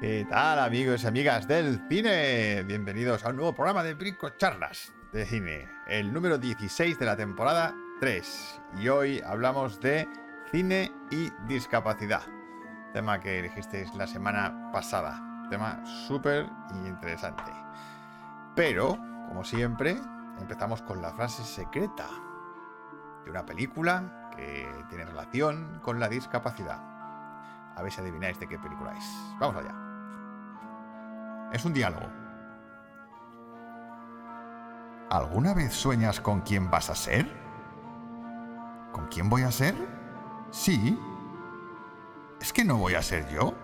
¿Qué tal amigos y amigas del cine? Bienvenidos a un nuevo programa de Brico Charlas de cine, el número 16 de la temporada 3. Y hoy hablamos de cine y discapacidad, tema que elegisteis la semana pasada, tema súper interesante. Pero, como siempre, empezamos con la frase secreta de una película que tiene relación con la discapacidad. A ver si adivináis de qué película es. Vamos allá. Es un diálogo. ¿Alguna vez sueñas con quién vas a ser? ¿Con quién voy a ser? Sí. ¿Es que no voy a ser yo?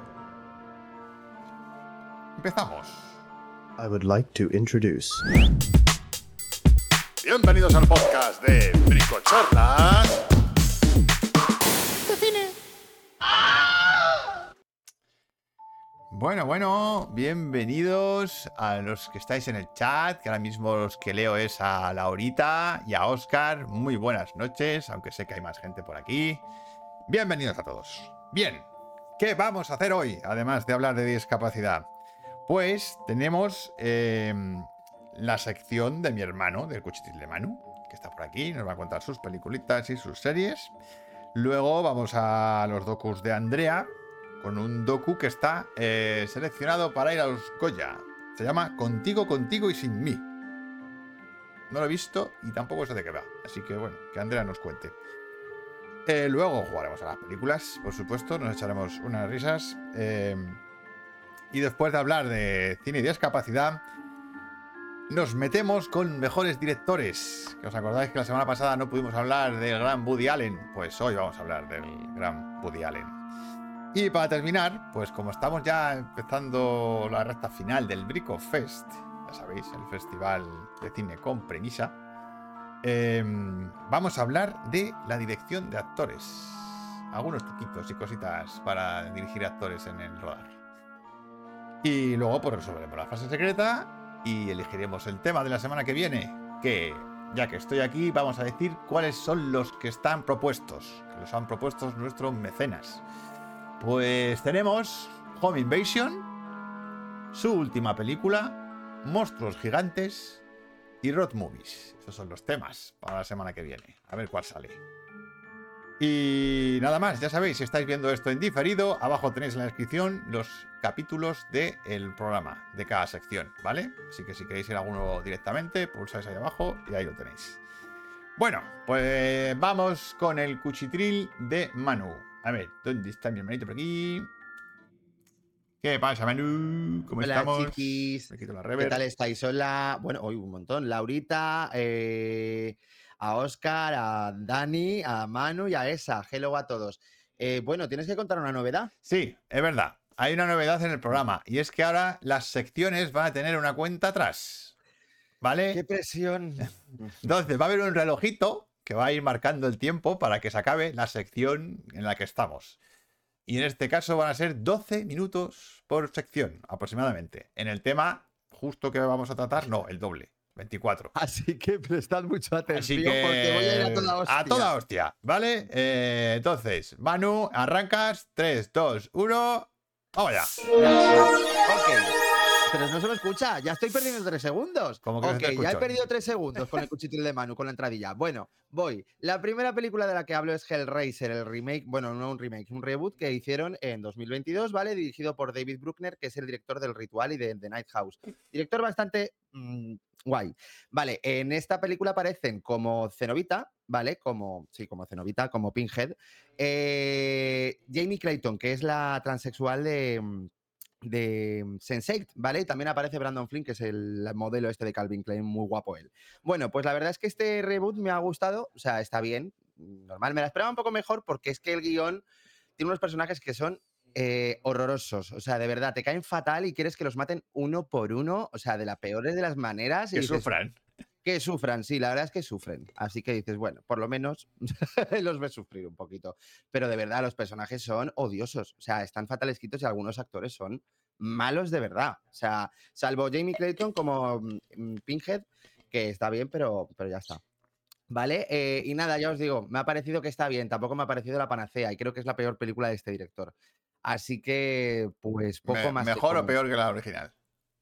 Empezamos. I would like to introduce. Bienvenidos al podcast de Bricocharlas. Bueno, bueno, bienvenidos a los que estáis en el chat, que ahora mismo los que leo es a Laurita y a Oscar. Muy buenas noches, aunque sé que hay más gente por aquí. Bienvenidos a todos. Bien, ¿qué vamos a hacer hoy, además de hablar de discapacidad? Pues tenemos em, la sección de mi hermano, del Cuchitil de Manu, que está por aquí, nos va a contar sus peliculitas y sus series. Luego vamos a los docus de Andrea, con un docu que está eh, seleccionado para ir a los Goya. Se llama Contigo, Contigo y Sin mí. No lo he visto y tampoco sé de qué va. Así que bueno, que Andrea nos cuente. Eh, luego jugaremos a las películas, por supuesto, nos echaremos unas risas. Eh, y después de hablar de cine y discapacidad, nos metemos con mejores directores. ¿Que os acordáis que la semana pasada no pudimos hablar del gran Woody Allen? Pues hoy vamos a hablar del gran Woody Allen. Y para terminar, pues como estamos ya empezando la recta final del Brico Fest, ya sabéis, el festival de cine con premisa, em, vamos a hablar de la dirección de actores. Algunos truquitos y cositas para dirigir actores en el rodar. Y luego pues resolveremos la fase secreta y elegiremos el tema de la semana que viene, que ya que estoy aquí vamos a decir cuáles son los que están propuestos, que los han propuesto nuestros mecenas. Pues tenemos Home Invasion, su última película, Monstruos Gigantes y Road Movies. Esos son los temas para la semana que viene. A ver cuál sale. Y nada más, ya sabéis, si estáis viendo esto en diferido, abajo tenéis en la descripción los capítulos del programa, de cada sección, ¿vale? Así que si queréis ir a alguno directamente, pulsáis ahí abajo y ahí lo tenéis. Bueno, pues vamos con el cuchitril de Manu. A ver, ¿dónde está mi hermanito por aquí? ¿Qué pasa, Manu? ¿Cómo Hola, estamos? chiquis. Me quito la ¿Qué tal estáis? Hola, bueno, hoy un montón. Laurita, eh, a Oscar, a Dani, a Manu y a Esa. Hello a todos. Eh, bueno, tienes que contar una novedad. Sí, es verdad. Hay una novedad en el programa y es que ahora las secciones van a tener una cuenta atrás. ¿Vale? ¡Qué presión! Entonces va a haber un relojito que va a ir marcando el tiempo para que se acabe la sección en la que estamos. Y en este caso van a ser 12 minutos por sección aproximadamente. En el tema justo que vamos a tratar, no, el doble, 24. Así que prestad mucha atención Así que porque voy a ir a toda hostia. a toda hostia, ¿vale? Eh, entonces, Manu, arrancas, 3, 2, 1, vamos ya. Ok. Pero no se me escucha, ya estoy perdiendo tres segundos. ¿Cómo que no ya he perdido tres segundos con el cuchitril de Manu, con la entradilla. Bueno, voy. La primera película de la que hablo es Hellraiser, el remake, bueno, no un remake, un reboot que hicieron en 2022, ¿vale? Dirigido por David Bruckner, que es el director del Ritual y de The Night House. Director bastante mm, guay. Vale, en esta película aparecen como Cenobita, ¿vale? Como, sí, como Cenobita, como Pinhead. eh, Jamie Clayton, que es la transexual de mm, de Sense8, ¿vale? Y también aparece Brandon Flynn, que es el modelo este de Calvin Klein, muy guapo él. Bueno, pues la verdad es que este reboot me ha gustado, o sea, está bien, normal, me la esperaba un poco mejor porque es que el guion tiene unos personajes que son eh, horrorosos, o sea, de verdad, te caen fatal y quieres que los maten uno por uno, o sea, de las peores de las maneras. y Que dices, sufran. que sufran, sí, la verdad es que sufren. Así que dices, bueno, por lo menos los ves sufrir un poquito. Pero de verdad, los personajes son odiosos. O sea, están fatal escritos y algunos actores son malos de verdad. O sea, salvo Jamie Clayton como mm, Pinhead, que está bien, pero, pero ya está. ¿Vale? Eh, y nada, ya os digo, me ha parecido que está bien, tampoco me ha parecido la panacea y creo que es la peor película de este director. Así que, pues poco Me- más. que ¿Mejor o peor que la original?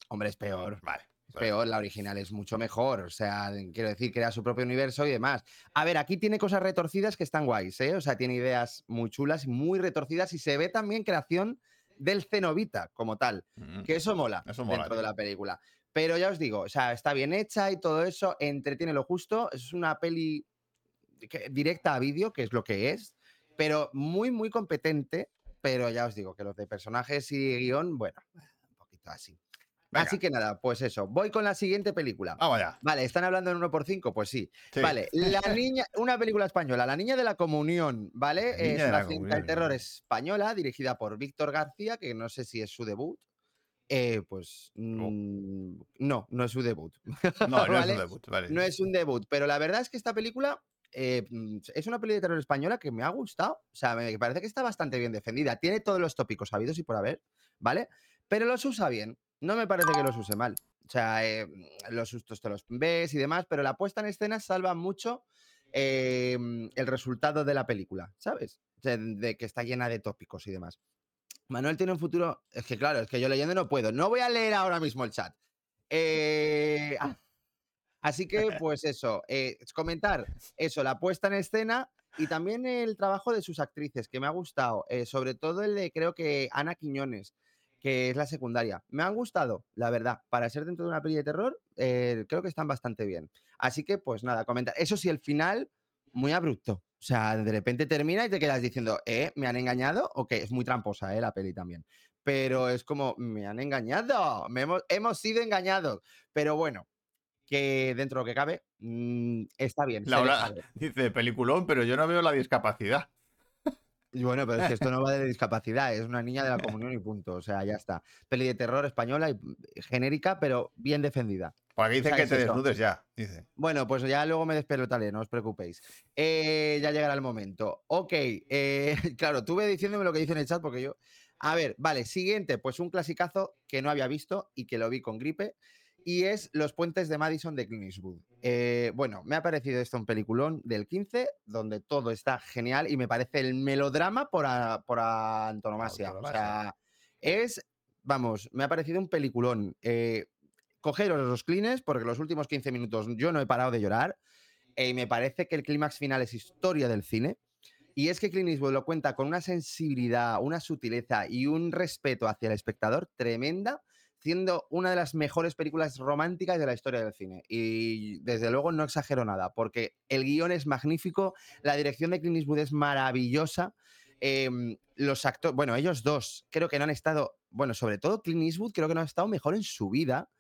Hombre, es peor. Vale. Es peor, la original es mucho mejor. O sea, quiero decir, crea su propio universo y demás. A ver, aquí tiene cosas retorcidas que están guays, ¿eh? O sea, tiene ideas muy chulas muy retorcidas y se ve también creación del cenobita como tal. Mm. Que eso mola Eso mola, dentro de la película. Pero ya os digo, o sea, está bien hecha y todo eso, entretiene lo justo. Es una peli que- directa a vídeo, que es lo que es, pero muy, muy competente. Pero ya os digo que los de personajes y guion, bueno, un poquito así. Venga, Así que nada, pues eso. Voy con la siguiente película. Vamos allá. Vale, ¿están hablando en 1x5? Pues sí. Sí. Vale, La Niña, una película española, La Niña de la Comunión, ¿vale? La Es de una la cinta de terror española dirigida por Víctor García, que no sé si es su debut. Eh, pues mm, no, no es su debut. No, no es un debut. Vale. No es un debut, pero la verdad es que esta película eh, mm, es una peli de terror española que me ha gustado. O sea, me parece que está bastante bien defendida. Tiene todos los tópicos habidos y por haber, ¿vale? Pero los usa bien. No me parece que los use mal. O sea, eh, los sustos te los ves y demás, pero la puesta en escena salva mucho eh, el resultado de la película, ¿sabes? De que está llena de tópicos y demás. Manuel tiene un futuro. Es que claro, es que yo leyendo no puedo. No voy a leer ahora mismo el chat. Eh, ah, así que, pues eso, comentar eso, la puesta en escena y también el trabajo de sus actrices, que me ha gustado. sobre todo el de, creo que Ana Quiñones, que es la secundaria. Me han gustado, la verdad. Para ser dentro de una peli de terror, eh, creo que están bastante bien. Así que, pues nada, comentar. Eso sí, el final, muy abrupto. O sea, de repente termina y te quedas diciendo, ¿eh? ¿Me han engañado? O que es muy tramposa, ¿eh? La peli también. Pero es como, me han engañado, me hemos, hemos sido engañados. Pero bueno, que dentro de lo que cabe, mm, está bien. Laura dice peliculón, pero yo no veo la discapacidad. Y bueno, pero es que esto no va de discapacidad, es una niña de la comunión y punto. O sea, ya está. Peli de terror española y mm, genérica, pero bien defendida. Por aquí dicen sea, que te eso. desnudes ya. Dice. Bueno, pues ya luego me despelotaré, no os preocupéis. Eh, ya llegará el momento. Ok, eh, claro, tuve diciéndome lo que dice en el chat porque yo... A ver, vale, siguiente, pues un clasicazo que no había visto y que lo vi con gripe. Y es Los puentes de Madison de Clint Eastwood. Eh, bueno, me ha parecido esto un peliculón del 15, donde todo está genial y me parece el melodrama por, a- por antonomasia. O sea, es, vamos, me ha parecido un peliculón. Eh, cogeros los clines, porque los últimos 15 minutos yo no he parado de llorar. eh, Y me parece que el clímax final es historia del cine. Y es que Clint Eastwood lo cuenta con una sensibilidad, una sutileza y un respeto hacia el espectador tremenda, siendo una de las mejores películas románticas de la historia del cine. Y desde luego no exagero nada, porque el guion es magnífico, la dirección de Clint Eastwood es maravillosa. em, los actores, bueno, ellos dos creo que no han estado, bueno, sobre todo Clint Eastwood creo que no ha estado mejor en su vida.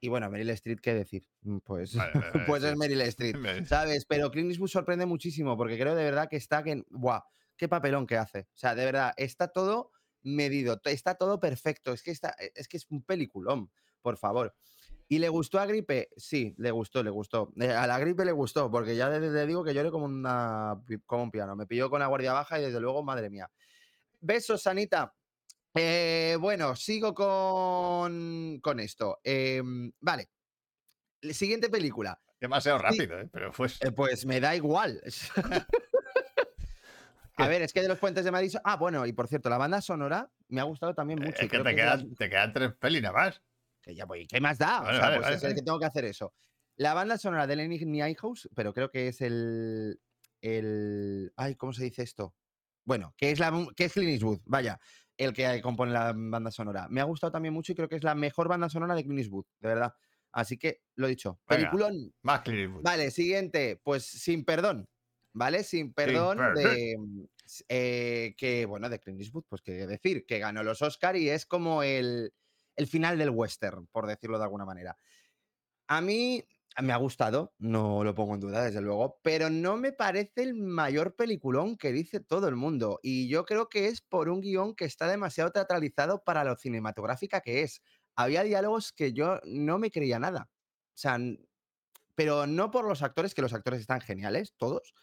Y bueno, Meryl Streep, ¿qué decir? Mm, Pues, Vale, vale, vale, pues es Meryl Streep. ¿sabes? Pero Clint Eastwood sorprende muchísimo porque creo de verdad que está que, ¡buah! ¡Qué papelón que hace! O sea, de verdad, está todo medido, está todo perfecto. Es que, está, e, es que es un peliculón, por favor. ¿Y le gustó a Gripe? Sí, le gustó, le gustó. Eh, A la Gripe le gustó, porque ya le, digo que lloré como, una, como un piano. Me pilló con la guardia baja y desde luego, madre mía. Besos, Sanita. Eh, bueno, sigo con, con esto. Em, vale. Siguiente película. Demasiado Sí. rápido, ¿eh? Pero pues. Eh, pues me da igual. A ver, es que de los puentes de Madison. Ah, bueno, y por cierto, la banda sonora me ha gustado también mucho. y es que te las- quedan, te quedan tres pelis nada más. que ya voy. ¿Qué más da? O Vale, sea, vale, pues vale, es el que tengo que hacer eso. La banda sonora de Lenny Niehaus, pero creo que es el. el ay, ¿cómo se dice esto? Bueno, que es la que es Clint Eastwood, vaya, el que compone la banda sonora. Me ha gustado también mucho y creo que es la mejor banda sonora de Clint Eastwood, de verdad. Así que lo dicho. Venga. Peliculón. Más Clint Eastwood. Vale, siguiente, pues sin perdón, ¿vale? Sin perdón perdón. de mm, eh, que, bueno, de Clint Eastwood, pues qué decir, que ganó los Oscar y es como el, el final del western, por decirlo de alguna manera. A mí me ha gustado, no lo pongo en duda, desde luego, pero no me parece el mayor peliculón que dice todo el mundo. Y yo creo que es por un guion que está demasiado teatralizado para lo cinematográfica que es. Había diálogos que yo no me creía nada. O sea, pero no por los actores, que los actores están geniales, todos,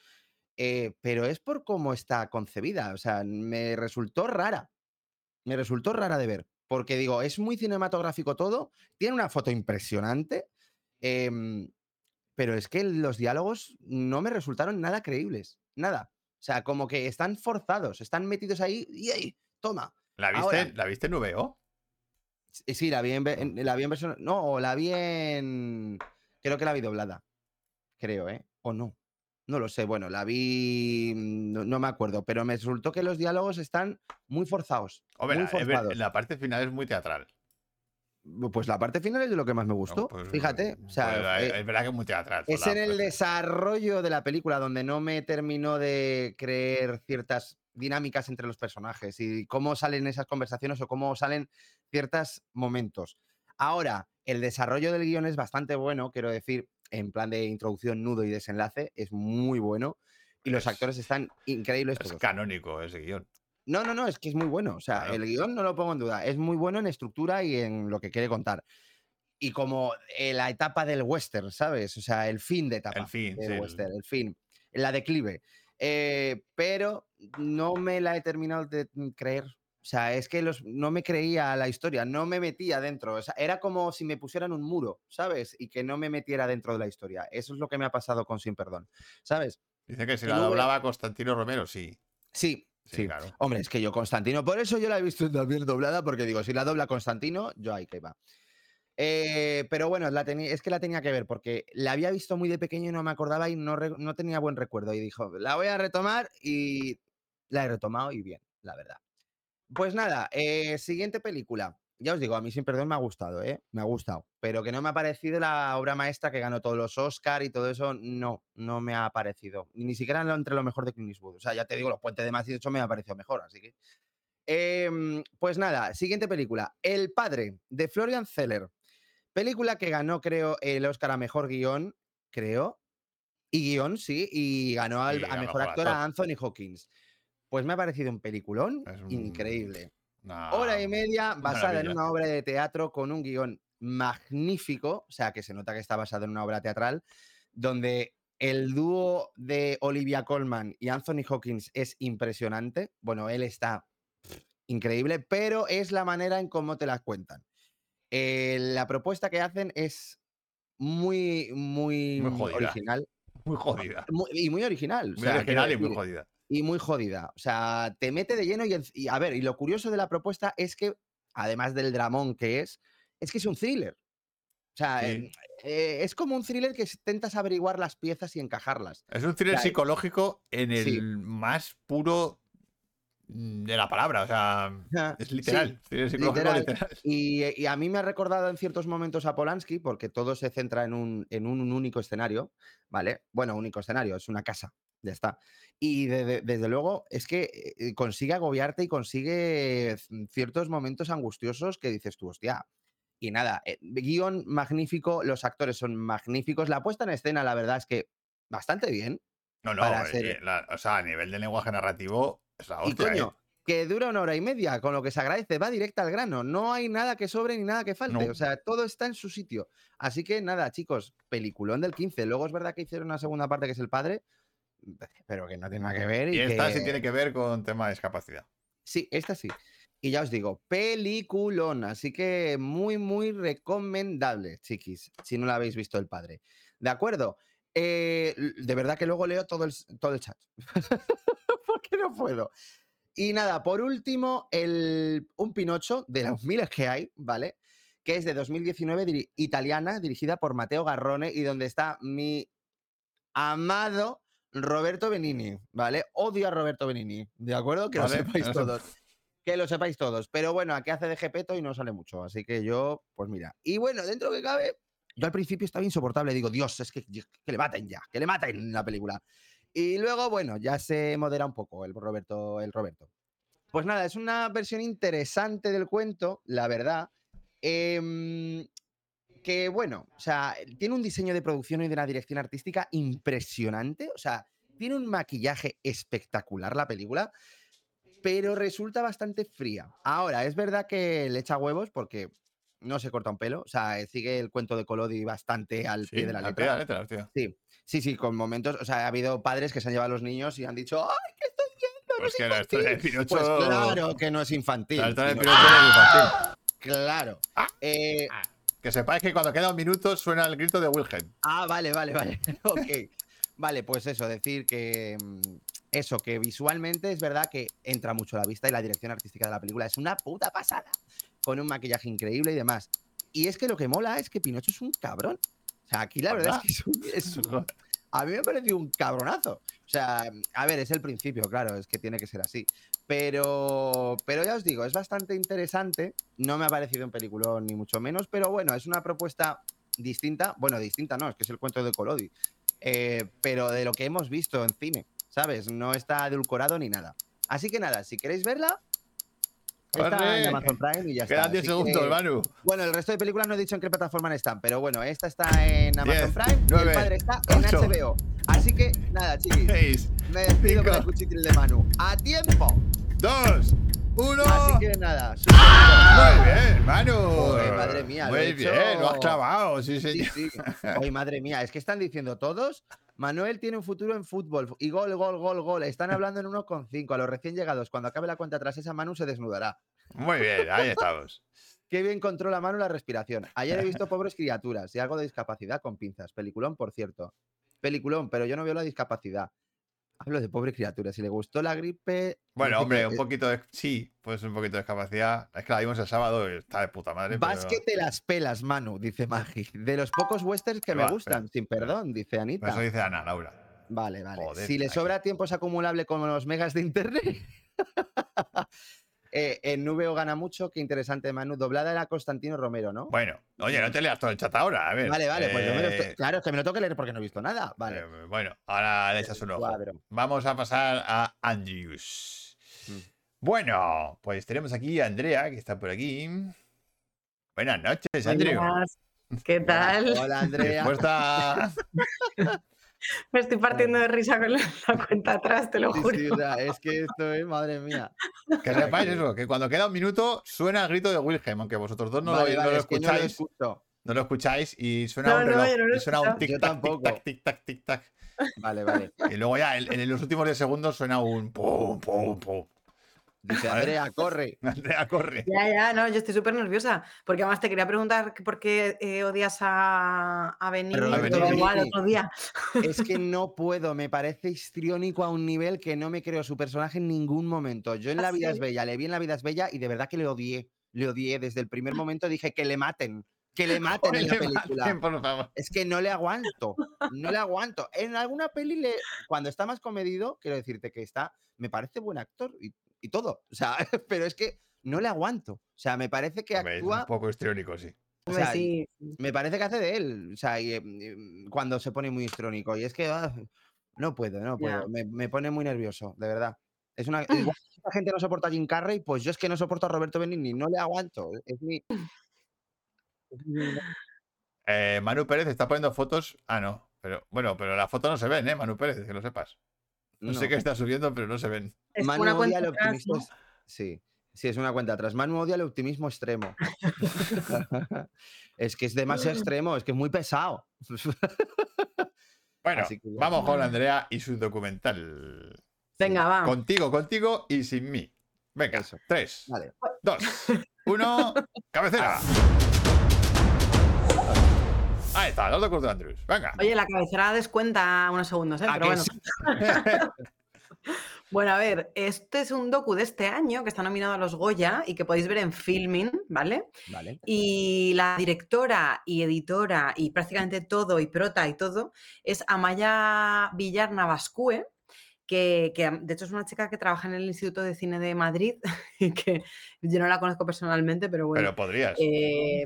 eh, pero es por cómo está concebida. O sea, me resultó rara. Me resultó rara de ver. Porque digo, es muy cinematográfico todo, tiene una foto impresionante, em, pero es que los diálogos no me resultaron nada creíbles. Nada. O sea, como que están forzados, están metidos ahí y ahí, toma. ¿La viste, Ahora- ¿la viste en VO? Sí, sí, la vi en, ve- en- la vi en versión. No, o la vi en. Creo que la vi doblada. Creo, ¿eh? O no. No lo sé. Bueno, la vi. mm, No, no me acuerdo, pero me resultó que los diálogos están muy forzados. Hombre, muy la, forzados. la parte final es muy teatral. Pues la parte final es de lo que más me ¿no? gustó. Pues, Fíjate. O sea, pues, eh, es verdad que es muy teatral. Es en la el desarrollo de la película donde no me terminó de creer ciertas dinámicas entre los personajes y cómo salen esas conversaciones o cómo salen ciertos momentos. Ahora, el desarrollo del guion es bastante bueno, quiero decir, en plan de introducción, nudo y desenlace, es muy bueno. Y los Es- actores están increíbles Es todos. canónico ese guion. No, no, no, es que es muy bueno. O sea, Claro. el guion no lo pongo en duda. Es muy bueno en estructura y en lo que quiere contar. Y como eh, la etapa del western, ¿sabes? O sea, el fin de etapa El fin, del sí, el- western, el fin, la declive. Eh, pero no me la he terminado de creer. O sea, es que los, no me creía la historia, no me metía dentro. O sea, era como si me pusieran un muro, ¿sabes? Y que no me metiera dentro de la historia. Eso es lo que me ha pasado con Sin Perdón, ¿sabes? Dice que si Y la doblaba Constantino Romero, sí. Sí, Sí, sí. claro. Hombre, es que yo Constantino, por eso yo la he visto también doblada, porque digo, si la dobla Constantino, yo ahí que va. Eh, pero bueno, la es que la tenía que ver, porque la había visto muy de pequeño y no me acordaba y no tenía buen recuerdo. Y dijo, la voy a retomar y la he retomado y bien, la verdad. Pues nada, eh, siguiente película. Ya os digo, a mí sin perdón me ha gustado, ¿eh? Me ha gustado. Pero que no me ha parecido la obra maestra que ganó todos los Oscar y todo eso, no, no me ha parecido. Ni siquiera entre lo mejor de Clint Eastwood. O sea, ya te digo, Los Puentes de Madrid, hecho me ha parecido mejor, así que... Em, pues nada, siguiente película. El padre, de Florian Zeller. Película que ganó, creo, el Oscar a Mejor Guión, creo. Y guion, sí, y ganó al- Y a Mejor Actor a. Anthony Hawkins. Pues me ha parecido un peliculón un- increíble. Hora y media basada en una obra de teatro con un guion magnífico, o sea que se nota que está basado en una obra teatral, donde el dúo de Olivia Colman y Anthony Hawkins es impresionante. Bueno, él está pff, increíble, pero es la manera en cómo te las cuentan. Eh, la propuesta que hacen es muy, muy, original. Muy jodida. Muy- y muy original. o Muy sea, original y muy jodida. Y muy jodida. O sea, te mete de lleno y, a ver, y lo curioso de la propuesta es que, además del dramón que es, es que es un thriller. O sea, Sí. em, eh, es como un thriller que intentas averiguar las piezas y encajarlas. Es un thriller sea, psicológico en el sí. más puro de la palabra. O sea, es literal. literal. Y, y a mí me ha recordado en ciertos momentos a Polanski, porque todo se centra en un, en un único escenario, ¿vale? Bueno, único escenario, es una casa, ya está. Y de- de- desde luego es que eh, consigue agobiarte y consigue ciertos momentos angustiosos que dices tú, hostia. Y nada, eh, guion magnífico, los actores son magníficos, la puesta en escena, la verdad es que bastante bien. No, no. eh, la- o sea, a nivel de lenguaje narrativo, es la y coño, ¿eh? que dura una hora y media, con lo que se agradece, va directa al grano. No hay nada que sobre ni nada que falte. No. O sea, todo está en su sitio. Así que nada, chicos, peliculón del 15. Luego es verdad que hicieron una segunda parte que es el padre, pero que no tiene nada que ver. Y, Y esta que- sí tiene que ver con tema de discapacidad. Sí, esta sí. Y ya os digo, peliculón. Así que muy, muy recomendable, chiquis, si no la habéis visto el padre. ¿De acuerdo? Eh, de verdad que luego leo todo el, todo el chat. Porque no puedo. Y nada, por último, el, un Pinocho de los miles que hay, ¿vale? Que es de 2019, diri- italiana, dirigida por Matteo Garrone y donde está mi amado Roberto Benini, ¿vale? Odio a Roberto Benini, ¿de acuerdo? Que lo sepáis todos. Que lo sepáis todos. Pero bueno, aquí hace de Gepeto y no sale mucho. Así que yo, pues mira. Y bueno, dentro que cabe, yo al principio estaba insoportable. Digo, Dios, es que, que le maten ya, que le maten en la película. Y luego, bueno, ya se modera un poco el Roberto. El Roberto. Pues nada, es una versión interesante del cuento, la verdad. Em, que bueno, o sea, tiene un diseño de producción y de una dirección artística impresionante. O sea, tiene un maquillaje espectacular la película, pero resulta bastante fría. Ahora, es verdad que le echa huevos porque no se corta un pelo. O sea, sigue el cuento de Colodi bastante al Sí, pie de la al letra. pie de la letra. Sí, sí, sí, con momentos. O sea, ha habido padres que se han llevado a los niños y han dicho, ¡ay, qué estoy viendo! No Pues es que la historia de infantil". Pinocho. Pues claro que no es infantil. La de Pinocho. Pinocho no es infantil. Claro. Eh, Que sepáis que cuando queda un minuto suena el grito de Wilhelm. ah, vale, vale, vale. ok. Vale, pues eso, decir que mm, eso, que visualmente es verdad que entra mucho a la vista y la dirección artística de la película es una puta pasada, con un maquillaje increíble y demás. Y es que lo que mola es que Pinocho es un cabrón. O sea, aquí la verdad es que es un, es un- a mí me ha parecido un cabronazo. O sea, a ver, es el principio, claro, es que tiene que ser así. Pero, pero ya os digo, es bastante interesante. No me ha parecido un peliculón ni mucho menos, pero bueno, es una propuesta distinta. Bueno, distinta no, es que es el cuento de Colodi. Eh, pero de lo que hemos visto en cine, ¿sabes? No está adulcorado ni nada. Así que nada, si queréis verla, está en Amazon Prime y ya Quedan está. 10 Así segundos, que- Manu. bueno, el resto de películas no he dicho en qué plataforma están, pero bueno, esta está en Amazon Prime y el padre está en. HBO. Así que nada, chiquis, 6, me despido con el cuchitril de Manu. ¡A tiempo! 2, 1. Así que nada, Muy bien, Manu. Joder, madre mía, lo Muy he bien, hecho- lo has clavado, sí, Sí, señor. sí. Ay, madre mía, es que están diciendo todos. Manuel tiene un futuro en fútbol y gol, gol, gol, gol. Están hablando en 1,5 a los recién llegados. Cuando acabe la cuenta atrás, esa Manu se desnudará. Muy bien, ahí estamos. Qué bien controla Manu la respiración. Ayer he visto pobres criaturas y algo de discapacidad con pinzas. Peliculón, por cierto. Peliculón, pero yo no veo la discapacidad. Hablo de pobre criatura. Si le gustó la gripe. Bueno, hombre, que, un eh, poquito de. Sí, pues un poquito de discapacidad. Es que la vimos el sábado y está de puta madre. Vas pero- que te las pelas, Manu, dice Magi. De los pocos westerns que Pero me va, gustan, sin perdón, dice Anita. Eso dice Ana, Laura. Vale, vale. Joder, si le sobra tiempo es acumulable con los megas de internet. Eh, en Nubeo gana mucho, qué interesante, Manu. Doblada era Constantino Romero, ¿no? Bueno, oye, no te leas todo el chat ahora. A ver. vale, vale, pues yo me lo eh, estoy- Claro, es que me lo tengo que leer porque no he visto nada. Vale. eh, bueno, ahora le echas un ojo. Cuadro. Vamos a pasar a Andrews. Mm. Bueno, pues tenemos aquí a Andrea, que está por aquí. Buenas noches, Andrew. Buenas. ¿Qué tal? Hola, Andrea. Dispuesta. Me estoy partiendo de risa con la, la cuenta atrás, te lo Sí, juro. sí, o sea, es que esto es, madre mía. Que sepáis eso, que cuando queda un minuto suena el grito de Wilhelm, aunque vosotros dos no, Vale, lo, no vale, lo es que no lo escucháis. No lo escucháis y suena No, un reloj. y suena un tic tac, tic tac, tic tac. Vale, vale. Y luego ya en, en los últimos 10 segundos suena un pum, pum, pum. Dice. Andrea, corre. Andrea, corre. Ya, ya, no, yo estoy súper nerviosa. Porque además te quería preguntar por qué eh, odias a, a todo igual otro día. Es que no puedo, me parece histriónico a un nivel que no me creo su personaje en ningún momento. Yo en ¿Ah, La vida es bella, le vi en La vida es bella y de verdad que le odié. Le odié desde el primer momento, dije que le maten, que le maten en la película. Martín, por favor. Es que no le aguanto, no le aguanto. En alguna peli, le, cuando está más comedido, quiero decirte que está, me parece buen actor y, y todo. O sea, pero es que no le aguanto. O sea, me parece que Hombre, es actúa un poco histriónico, sí. o sea, sí. me parece que hace de él, o sea, y, em, cuando se pone muy histrónico. Y es que ah, no puedo, no puedo. Me, me pone muy nervioso, de verdad. Es una, igual la gente no soporta a Jim Carrey, pues yo es que no soporto a Roberto Benigni, no le aguanto. Es mi- Eh, Manu Pérez está poniendo fotos. Ah, no. Pero bueno, pero las fotos no se ven, ¿eh? Manu Pérez, que lo sepas. No, sé qué está subiendo, pero no se ven. Es Manu una odia el atrás, optimismo. Sí, sí, es una cuenta atrás. Manu odia el optimismo extremo. es que es demasiado extremo, es que es muy pesado. Bueno, que vamos con Andrea y su documental. Venga, va. Contigo, contigo y sin mí. Venga, Eso. tres, Vale. dos, uno, cabecera. Ahí está, los docos de Andrews. Venga. Oye, la cabecera descuenta unos segundos, ¿eh? ¿A Pero bueno. sí? Bueno, a ver, este es un docu de este año que está nominado a los Goya y que podéis ver en Filmin, ¿vale? Vale. Y la directora y editora y prácticamente todo y prota y todo es Amaya Villar Navascue, que, de hecho es una chica que trabaja en el Instituto de Cine de Madrid y que yo no la conozco personalmente, pero bueno. Pero podrías. Eh,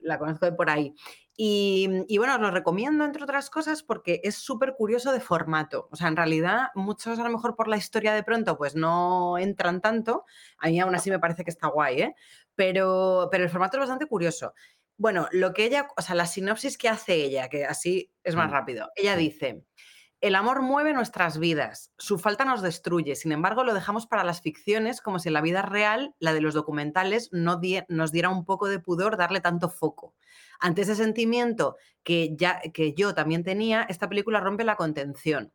la conozco de por ahí. Y, y bueno, os lo recomiendo, entre otras cosas, porque es súper curioso de formato. O sea, en realidad, muchos a lo mejor por la historia de pronto, pues no entran tanto. A mí aún así me parece que está guay, ¿eh? Pero, pero el formato es bastante curioso. Bueno, lo que ella, o sea, la sinopsis que hace ella, que así es más Mm. rápido. Ella dice. El amor mueve nuestras vidas, su falta nos destruye, sin embargo lo dejamos para las ficciones como si en la vida real, la de los documentales, no nos diera un poco de pudor darle tanto foco. Ante ese sentimiento que, ya, que yo también tenía, esta película rompe la contención.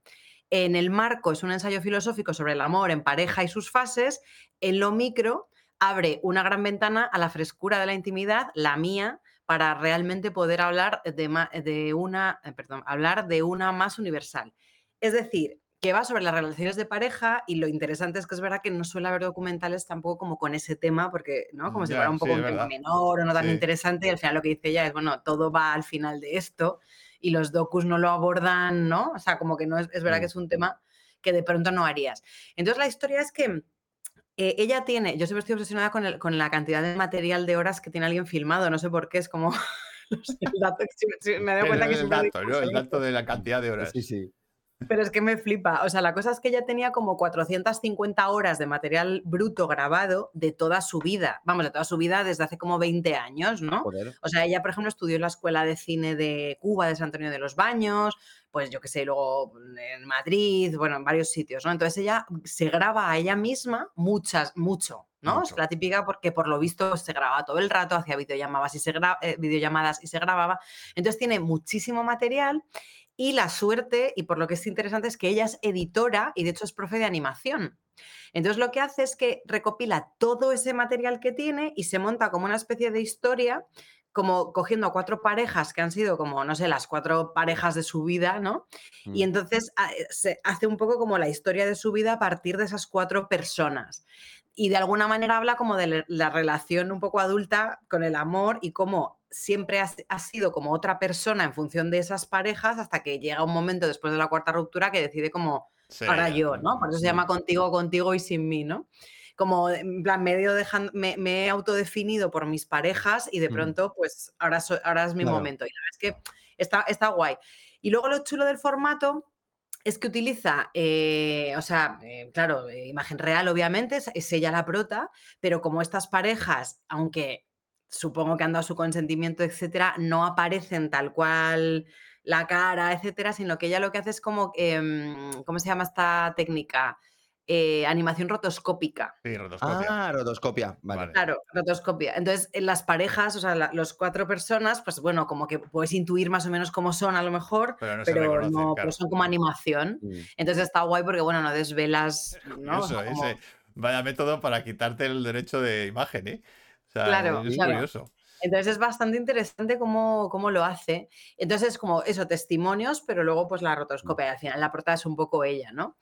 En el marco es un ensayo filosófico sobre el amor en pareja y sus fases, en lo micro abre una gran ventana a la frescura de la intimidad, la mía, para realmente poder hablar de, una, eh, perdón, hablar de una más universal. Es decir, que va sobre las relaciones de pareja y lo interesante es que es verdad que no suele haber documentales tampoco como con ese tema, porque, ¿no? Como si fuera un poco un tema menor o no tan Sí. interesante y al final lo que dice ella es, bueno, todo va al final de esto y los docus no lo abordan, ¿no? O sea, como que no es, es verdad que Mm. es un tema que de pronto no harías. Entonces la historia es que eh, ella tiene, yo siempre estoy obsesionada con, el- con la cantidad de material de horas que tiene alguien filmado, no sé por qué, es como, no sé, el dato siempre- siempre- me doy El, cuenta que el dato, ¿no? El dato de la cantidad de horas. Sí, sí. Pero es que me flipa. O sea, la cosa es que ella tenía como 450 horas de material bruto grabado de toda su vida. Vamos, de toda su vida desde hace como 20 años, ¿no? Joder. O sea, ella, por ejemplo, estudió en la Escuela de Cine de Cuba, de San Antonio de los Baños, pues yo qué sé, luego en Madrid, bueno, en varios sitios, ¿no? Entonces ella se graba a ella misma muchas, mucho, ¿no? Mucho. Es la típica porque por lo visto se grababa todo el rato, hacía videollamadas y se eh, videollamadas y se grababa. Entonces tiene muchísimo material y la suerte, y por lo que es interesante, es que ella es editora y de hecho es profe de animación. Entonces lo que hace es que recopila todo ese material que tiene y se monta como una especie de historia, como cogiendo a cuatro parejas que han sido como, no sé, las cuatro parejas de su vida, ¿no? Y Mm. entonces a- eh, se hace un poco como la historia de su vida a partir de esas cuatro personas. Y de alguna manera habla como de la relación un poco adulta con el amor y cómo siempre has, has sido como otra persona en función de esas parejas hasta que llega un momento después de la cuarta ruptura que decide como Sí, ahora yo, ¿no? Por eso se llama contigo, contigo y sin mí, ¿no? Como en plan, medio dejando, me, me he autodefinido por mis parejas y de Mm. pronto, pues ahora, so- ahora es mi Claro. momento. Y la verdad es que está, está guay. Y luego lo chulo del formato es que utiliza, eh, o sea, eh, claro, eh, imagen real, obviamente, es, es ella la prota, pero como estas parejas, aunque supongo que han dado su consentimiento, etcétera, no aparecen tal cual la cara, etcétera, sino que ella lo que hace es como, em, ¿cómo se llama esta técnica? Eh, animación rotoscópica. Sí, rotoscopia. Ah, rotoscopia. Vale. Claro, rotoscopia. Entonces, en las parejas, o sea, la- los cuatro personas, pues bueno, como que puedes intuir más o menos cómo son a lo mejor, Pero no pero reconoce, no, claro. pero son como animación. Mm. Entonces está guay porque, bueno, no desvelas, ¿no? O Curioso, sea, como- ese. Vaya método para quitarte el derecho de imagen, ¿eh? Sea, Claro, es claro. curioso. Entonces es bastante interesante cómo, cómo lo hace. Entonces es como eso, testimonios, pero luego pues la rotoscopia. y al final la portada es un poco ella, ¿no?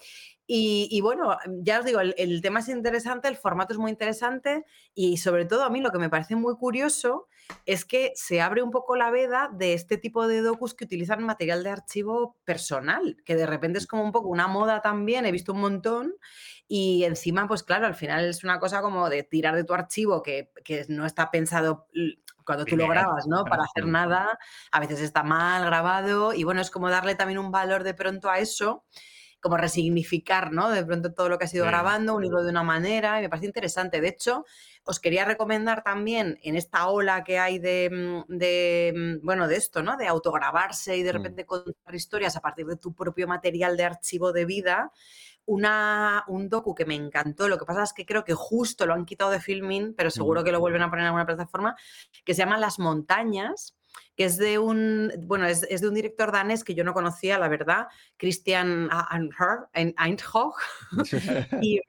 Y, y bueno, ya os digo, el, el tema es interesante, el formato es muy interesante y sobre todo a mí lo que me parece muy curioso es que se abre un poco la veda de este tipo de docus que utilizan material de archivo personal, que de repente es como un poco una moda también, he visto un montón y encima, pues claro, al final es una cosa como de tirar de tu archivo que, que no está pensado cuando tú lo grabas, ¿no? Para hacer nada, a veces está mal grabado y bueno, es como darle también un valor de pronto a eso, como resignificar, ¿no? De pronto todo lo que has ido Sí. grabando, unirlo de una manera y me parece interesante. De hecho, os quería recomendar también en esta ola que hay de, mm, de, mm, bueno, de esto, ¿no? De autograbarse y de Mm. repente contar historias a partir de tu propio material de archivo de vida, una, un docu que me encantó. Lo que pasa es que creo que justo lo han quitado de filming, pero seguro que lo vuelven a poner en alguna plataforma, que se llama Las Montañas, que es de un, bueno, es, es de un director danés que yo no conocía, la verdad, Christian Eindhoven. Y,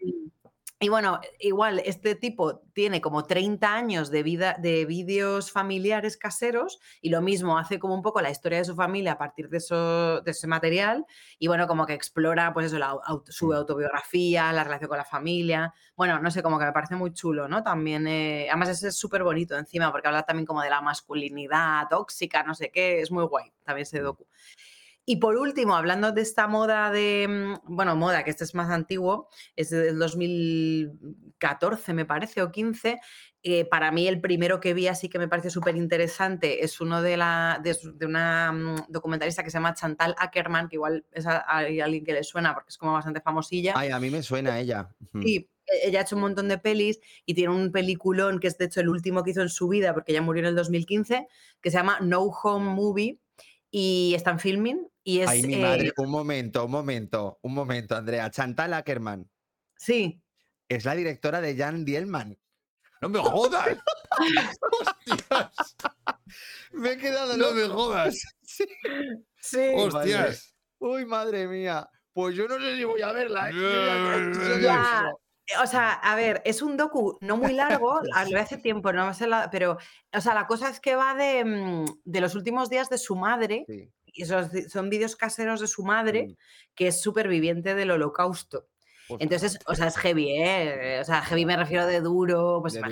y bueno, igual este tipo tiene como 30 años de vida de vídeos familiares caseros y lo mismo hace como un poco la historia de su familia a partir de, eso, de ese material y bueno, como que explora pues eso, la, auto- su Mm. autobiografía, la relación con la familia. Bueno, no sé, como que me parece muy chulo, ¿no? También, eh, además ese es súper bonito encima porque habla también como de la masculinidad tóxica, no sé qué, es muy guay también ese Mm. docu. Y por último, hablando de esta moda de, mm, bueno, moda, que este es más antiguo, es del 2014 me parece, o 15, eh, para mí el primero que vi así que me parece súper interesante es uno de, la, de, una mm, documentalista que se llama Chantal Ackerman, que igual es a, a alguien que le suena porque es como bastante famosilla. Ay, a mí me suena ella. Sí, e- ella ha hecho un montón de pelis y tiene un peliculón que es de hecho el último que hizo en su vida porque ya murió en el 2015, que se llama No Home Movie y está en filming y es... Ay, mi eh, madre, un momento, un momento, un momento, Andrea. Chantal Ackerman sí, es la directora de Jan Dielman. ¡No me jodas! ¡Hostias! Me he quedado ¡No loco. me jodas! Sí. sí. ¡Hostias! Uy, madre mía. Pues yo no sé si voy a verla. ¿eh? Ya- digo. O sea, a ver, es un docu no muy largo, lo hace tiempo, no sé la- pero, o sea, la cosa es que va de, mm, de los últimos días de su madre, Sí. Y esos di- son vídeos caseros de su madre, Mm. que es superviviente del holocausto. Entonces, o sea, es heavy, ¿eh? O sea, heavy me refiero de duro, pues De duro.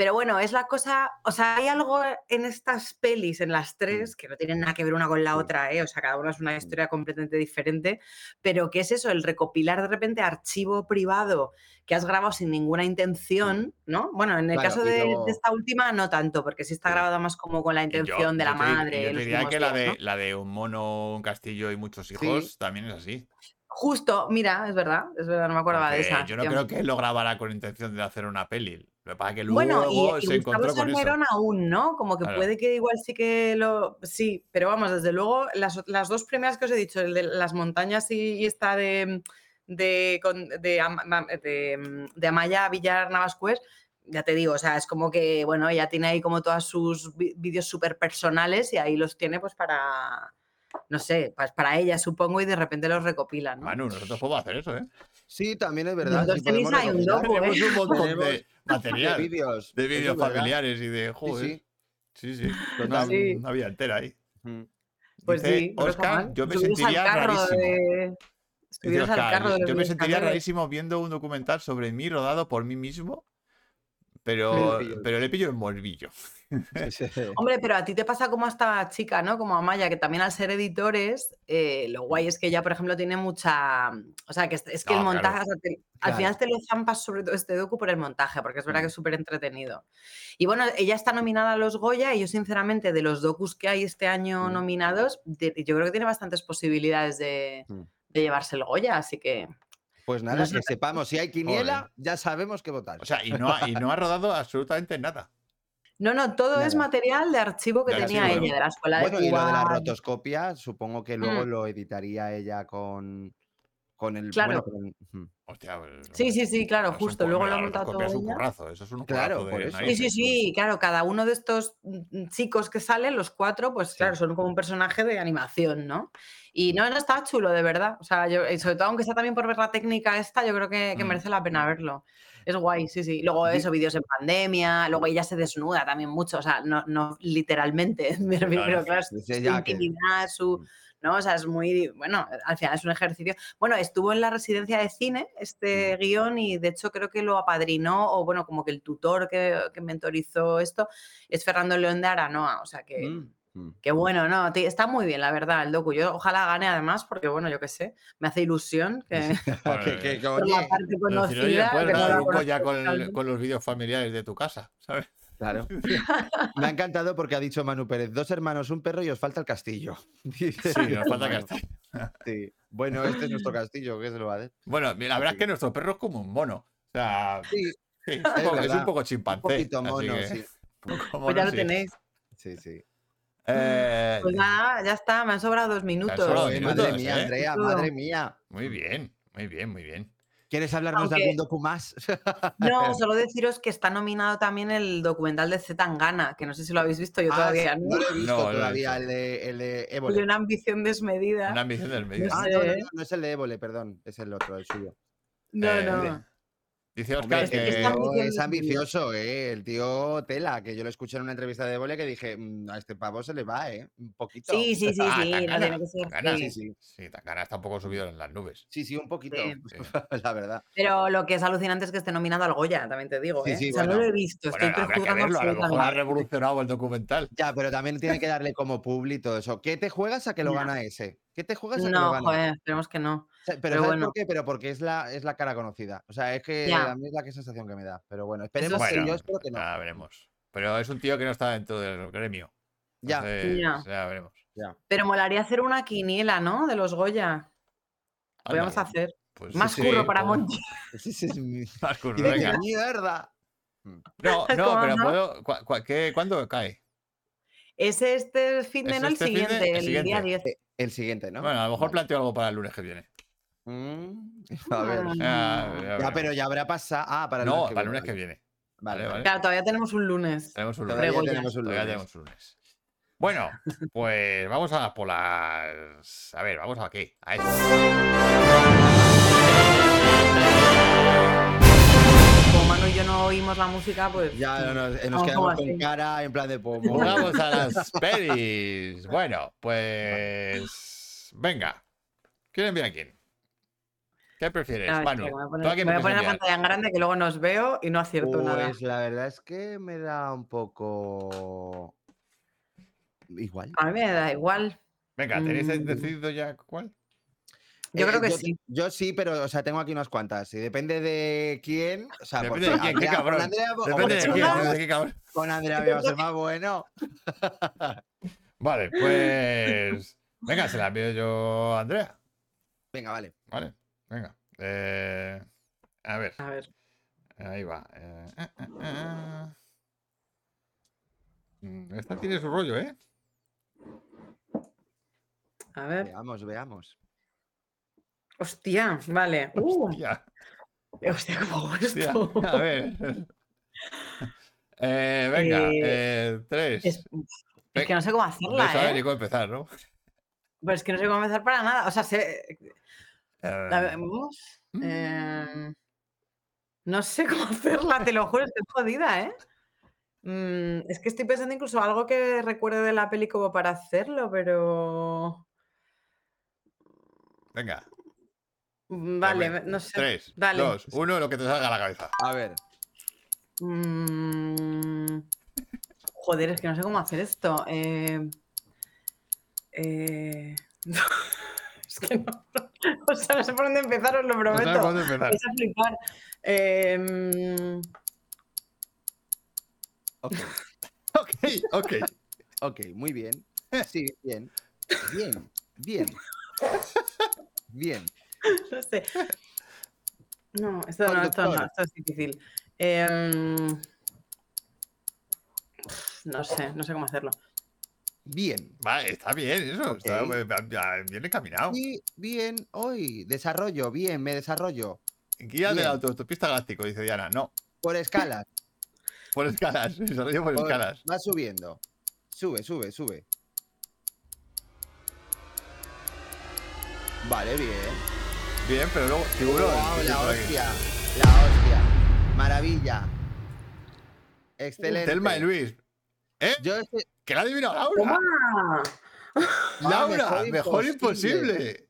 Pero bueno, es la cosa, o sea, hay algo en estas pelis, en las tres, que no tienen nada que ver una con la Mm. Otra, ¿eh? O sea, cada una es una Mm. historia completamente diferente, pero que es eso, el recopilar de repente archivo privado que has grabado sin ninguna intención, ¿no? Bueno, en el Claro, caso de, esta última no tanto, porque sí está grabada más como con la yo- intención de yo la te madre. Yo te diría que la días, de, ¿no? la de un mono, un castillo y muchos hijos también es así. Justo, mira, es verdad, es verdad, no me acordaba de esa. yo no tío. creo que lo grabara con intención de hacer una peli. Lo que pasa es que luego Bueno, y, y se Gustavo encontró con eso. Salmerón aún, ¿no? Como que Claro. puede que igual sí que lo... Sí, pero vamos, desde luego, las, las dos primeras que os he dicho, el de las montañas y, y esta de, de, de, Ma- de- Amaya Villar Navascués, ya te digo, o sea, es como que, bueno, ella tiene ahí como todos sus vídeos súper personales y ahí los tiene pues para, no sé, pues para ella supongo y de repente los recopila, ¿no? Manu, nosotros podemos hacer eso, ¿eh? Sí, también es verdad. Sí podemos ahí un docu, ¿eh? Tenemos un montón de De material, vídeos. de eso es vídeos verdad. familiares y de Sí, joder. sí. Sí, sí. Una, Sí. una vida entera ahí. Mm. Pues Dice sí, está Oscar, yo me sentiría rarísimo. de- Dice Oscar, carro de yo me sentiría rarísimo viendo un documental sobre mí rodado por mí mismo, pero, pero le pillo el morbillo. Sí, sí. Hombre, pero a ti te pasa como a esta chica, ¿no? Como a Maya, que también al ser editores, eh, lo guay es que ella, por ejemplo, tiene mucha. O sea, que es, es que No, el claro. montaje. o sea, te- Al Claro. final te lo zampas sobre todo este docu por el montaje, porque es verdad que Mm. es súper entretenido. Y bueno, ella está nominada a los Goya y yo, sinceramente, de los docus que hay este año Mm. nominados, de- yo creo que tiene bastantes posibilidades de, Mm. de llevarse el Goya, así que. Pues nada, que sepamos, si hay quiniela, ya sabemos qué votar. O sea, y no ha, y no ha rodado absolutamente nada. No, no, todo es material de archivo que De tenía ella, de la escuela bueno, de y lo de la Cuba. rotoscopia, supongo que luego Mm. lo editaría ella con, con el. Claro. Bueno, con- ujú. Hostia, pues, Sí, sí, sí, claro, un justo, luego lo ha montado todo Es un ella. currazo, eso es un Claro, currazo por de eso. Sí, sí, sí, claro, cada uno de estos mm, chicos que salen, los cuatro, pues Sí. claro, son como un personaje de animación, ¿no? Y no, no está chulo, de verdad. O sea, yo, y sobre todo, aunque sea también por ver la técnica esta, yo creo que, que Mm. merece la pena verlo. Es guay, sí, sí. Luego eso, vídeos en pandemia, luego ella se desnuda también mucho, o sea, no, no literalmente, Claro. pero claro, su, intimidad, su... Mm. ¿no? O sea, es muy, bueno, al final es un ejercicio. Bueno, estuvo en la residencia de cine este guion y de hecho creo que lo apadrinó, o bueno, como que el tutor que, que mentorizó esto es Fernando León de Aranoa, o sea que... Mm, mm. Qué bueno, no, está muy bien, la verdad, el docu. Yo ojalá gane además, porque bueno, yo qué sé, me hace ilusión que la Decir, oye, no la con los vídeos familiares de tu casa, ¿sabes? Claro. Me ha encantado porque ha dicho Manu Pérez, dos hermanos, un perro y os falta el castillo. Dice, Sí, nos falta Manu. castillo. Sí. Bueno, este es nuestro castillo, ¿qué se lo va a hacer? Bueno, la verdad es que nuestro perro es como un mono. O sea, Sí, sí, es, un poco, es verdad. un poco un chimpancé. poquito mono, que- sí. un poco Pues ya mono, lo sí. tenéis. Sí, sí. Eh, Pues nada, ya está, me han sobrado dos minutos. sobrado Joder, minutos, madre mía, ¿eh? Andrea, madre mía. muy bien, muy bien, muy bien. ¿Quieres hablarnos de algún docu más? No, solo deciros que está nominado también el documental de Z Tangana, que no sé si lo habéis visto, yo Ah, todavía sí, no. lo he visto No, todavía, el de, el de De Évole. una ambición desmedida. Una ambición. No Ah, no, no, no, no es el de Évole, perdón, es el otro, el suyo. No, Eh, no. Dice Hombre, Oscar es, que es ambicioso, ¿eh? El tío Tela, que yo lo escuché en una entrevista de Évole que dije, "Mm, a este pavo se le va, ¿eh? Un poquito. Sí, sí, sí, Ah, sí, no Tangana, tiene que ser. Tangana. sí. Sí, sí. Sí, Takara está un poco subido en las nubes. Sí, sí, un poquito, Sí. La verdad. Pero lo que es alucinante es que esté nominado al Goya, también te digo. Sí, ¿eh? sí, o sea, no lo he visto, Bueno, estoy habrá que verlo, a lo mejor ha revolucionado el documental. Ya, pero también tiene que darle como publi y todo eso. ¿Qué te juegas a que lo gana ese? ¿Qué te juegas a que lo No, gana? joder, esperemos que no. Sea, pero, pero ¿sabes bueno. por qué? Pero porque es la, es la cara conocida. O sea, es que Ya. a mí es la que sensación que me da. Pero bueno, esperemos sí. que Bueno, yo espero que no. ya veremos. Pero es un tío que no está dentro del gremio. Ya, Entonces, Ya. ya veremos. ya. Pero molaría hacer una quiniela, ¿no? De los Goya. Podríamos Anda, hacer. pues Más sí, curro para pues. Ese es mi- Más curro, de venga. mierda. No, Es no, como, pero ¿no? puedo. qué- ¿Cuándo cae? Es este fin de ¿Es no el este de? siguiente, El día siguiente. 10. Eh, El siguiente, ¿no? Bueno, a lo mejor Vale. planteo algo para el lunes que viene. Mm, a ver. Mm. Ya, pero ya habrá pasado. Ah, para el no, lunes que para el viene, lunes que vale. viene. Vale, Vale. Claro, todavía tenemos un lunes. Tenemos un lunes. Todavía tenemos un Todavía lunes. tenemos un lunes. Bueno, pues vamos a por las. A ver, vamos a qué. A esto. no oímos la música, pues. Ya no, nos, nos Vamos quedamos como con así. cara en plan de pomo. Jugamos a las pelis. Bueno, pues. Venga. ¿Quién envía a quién? ¿Qué prefieres, Manu? me voy a ¿Tú poner, me voy a poner la pantalla en grande que luego nos veo y no acierto nada. Pues la verdad es que me da un poco. Igual. A mí me da igual. Venga, ¿tenéis Mm. decidido ya cuál? Yo Eh, creo que yo, sí. Yo sí, pero o sea, tengo aquí unas cuantas. Y depende de quién. O sea, Depende de quién, qué cabrón. Con Andrea, Depende de quién, de qué cabrón. Con Andrea me va a ser más bueno. Vale, pues. Venga, se la envío yo a Andrea. Venga, vale. Vale, venga. Eh, a ver, A ver. ahí va. Eh, eh. Mm, Esta tiene su rollo, ¿eh? A ver. Veamos, veamos. Hostia, vale. Uh, Hostia, hostia, ¿cómo hago hostia. esto? A ver. Eh, venga, Eh, eh, tres. Es, es que no sé cómo No hacerla, sabes ni ¿eh? cómo empezar, ¿no? Pero es que no sé cómo empezar para nada. O sea, sé, Eh, A ver, vamos. Mm. Em, no sé cómo hacerla, te lo juro, estoy jodida, ¿eh? Mm, es que estoy pensando incluso algo que recuerde de la peli como para hacerlo, pero. venga. mm, Vale, Dame. no sé. Tres, Dale. dos, uno, lo que te salga a la cabeza. A ver. Mm, Joder, es que no sé cómo hacer esto. Eh, eh, Es que no. O sea, no sé por dónde empezar, os lo No sabes prometo. por dónde empezar. Em, Ok, Ok, ok. ok, muy bien. Sí, bien. Bien, bien. Bien. No sé. No, esto no, esto no, esto es difícil. Em, no sé, no sé cómo hacerlo. Bien. Vale, está bien eso. Está Ok. eh, bien encaminado. Bien. Hoy, desarrollo, bien, me desarrollo. Guía de la autopista galáctico, dice Diana. No, Por escalas. por escalas. Desarrollo por por- escalas. Va subiendo. Sube, sube, sube. Vale, bien. Bien, pero luego. Tiburón. Dice la aquí. hostia. La hostia. Maravilla. Excelente. Telma y Luis. ¿Eh? Yo este- Que la ha adivinado Laura. ¡Toma! Laura, mejor mejor, imposible. imposible.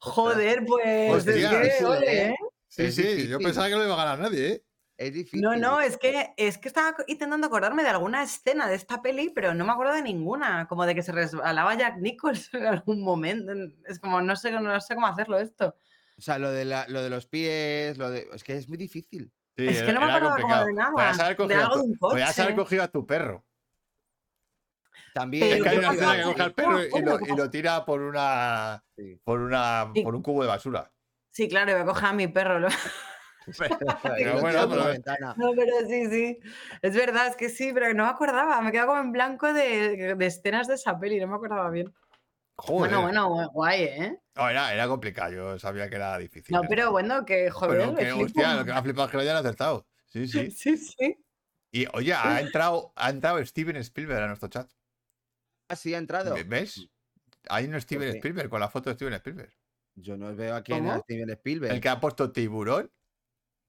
Joder, pues Hostia, es que, sí, ole, ¿eh? ¿eh? Sí, Es sí, yo difícil. pensaba que no iba a ganar nadie, ¿eh? es difícil. No, no, es que, es que estaba intentando acordarme de alguna escena de esta peli, pero no me acuerdo de ninguna. Como de que se resbalaba Jack Nicholson en algún momento. Es como, no sé, no sé cómo hacerlo esto. O sea, lo de, la- lo de los pies, lo de. Es que es muy difícil. Sí, Es que no me era acordaba como complicado. de nada, Podías haber de cogido, a algo tu, cogido a tu perro. También. Es que hay ¿qué una escena que coge al perro y lo, ¿Qué y tira por una. Por una. Por un cubo de basura. Sí, claro, voy a coger a mi perro. lo- Pero bueno, pero-. No, pero sí, sí. Es verdad, es que sí, pero no me acordaba. Me quedaba como en blanco de, de escenas de esa peli, no me acordaba bien. Joder. Bueno, bueno, guay, ¿eh? No, era, era complicado, yo sabía que era difícil. No, esto. pero bueno, que joder, Pero que, hostia, lo que me ha flipado es que lo hayan acertado. Sí, sí. Sí, sí. Y oye, ha entrado, ha entrado Steven Spielberg a nuestro chat. Ah, sí, ha entrado. ¿Ve- ¿Ves? Hay un Steven qué? Spielberg con la foto de Steven Spielberg. Yo no veo aquí en ¿Cómo? Steven Spielberg. El que ha puesto tiburón,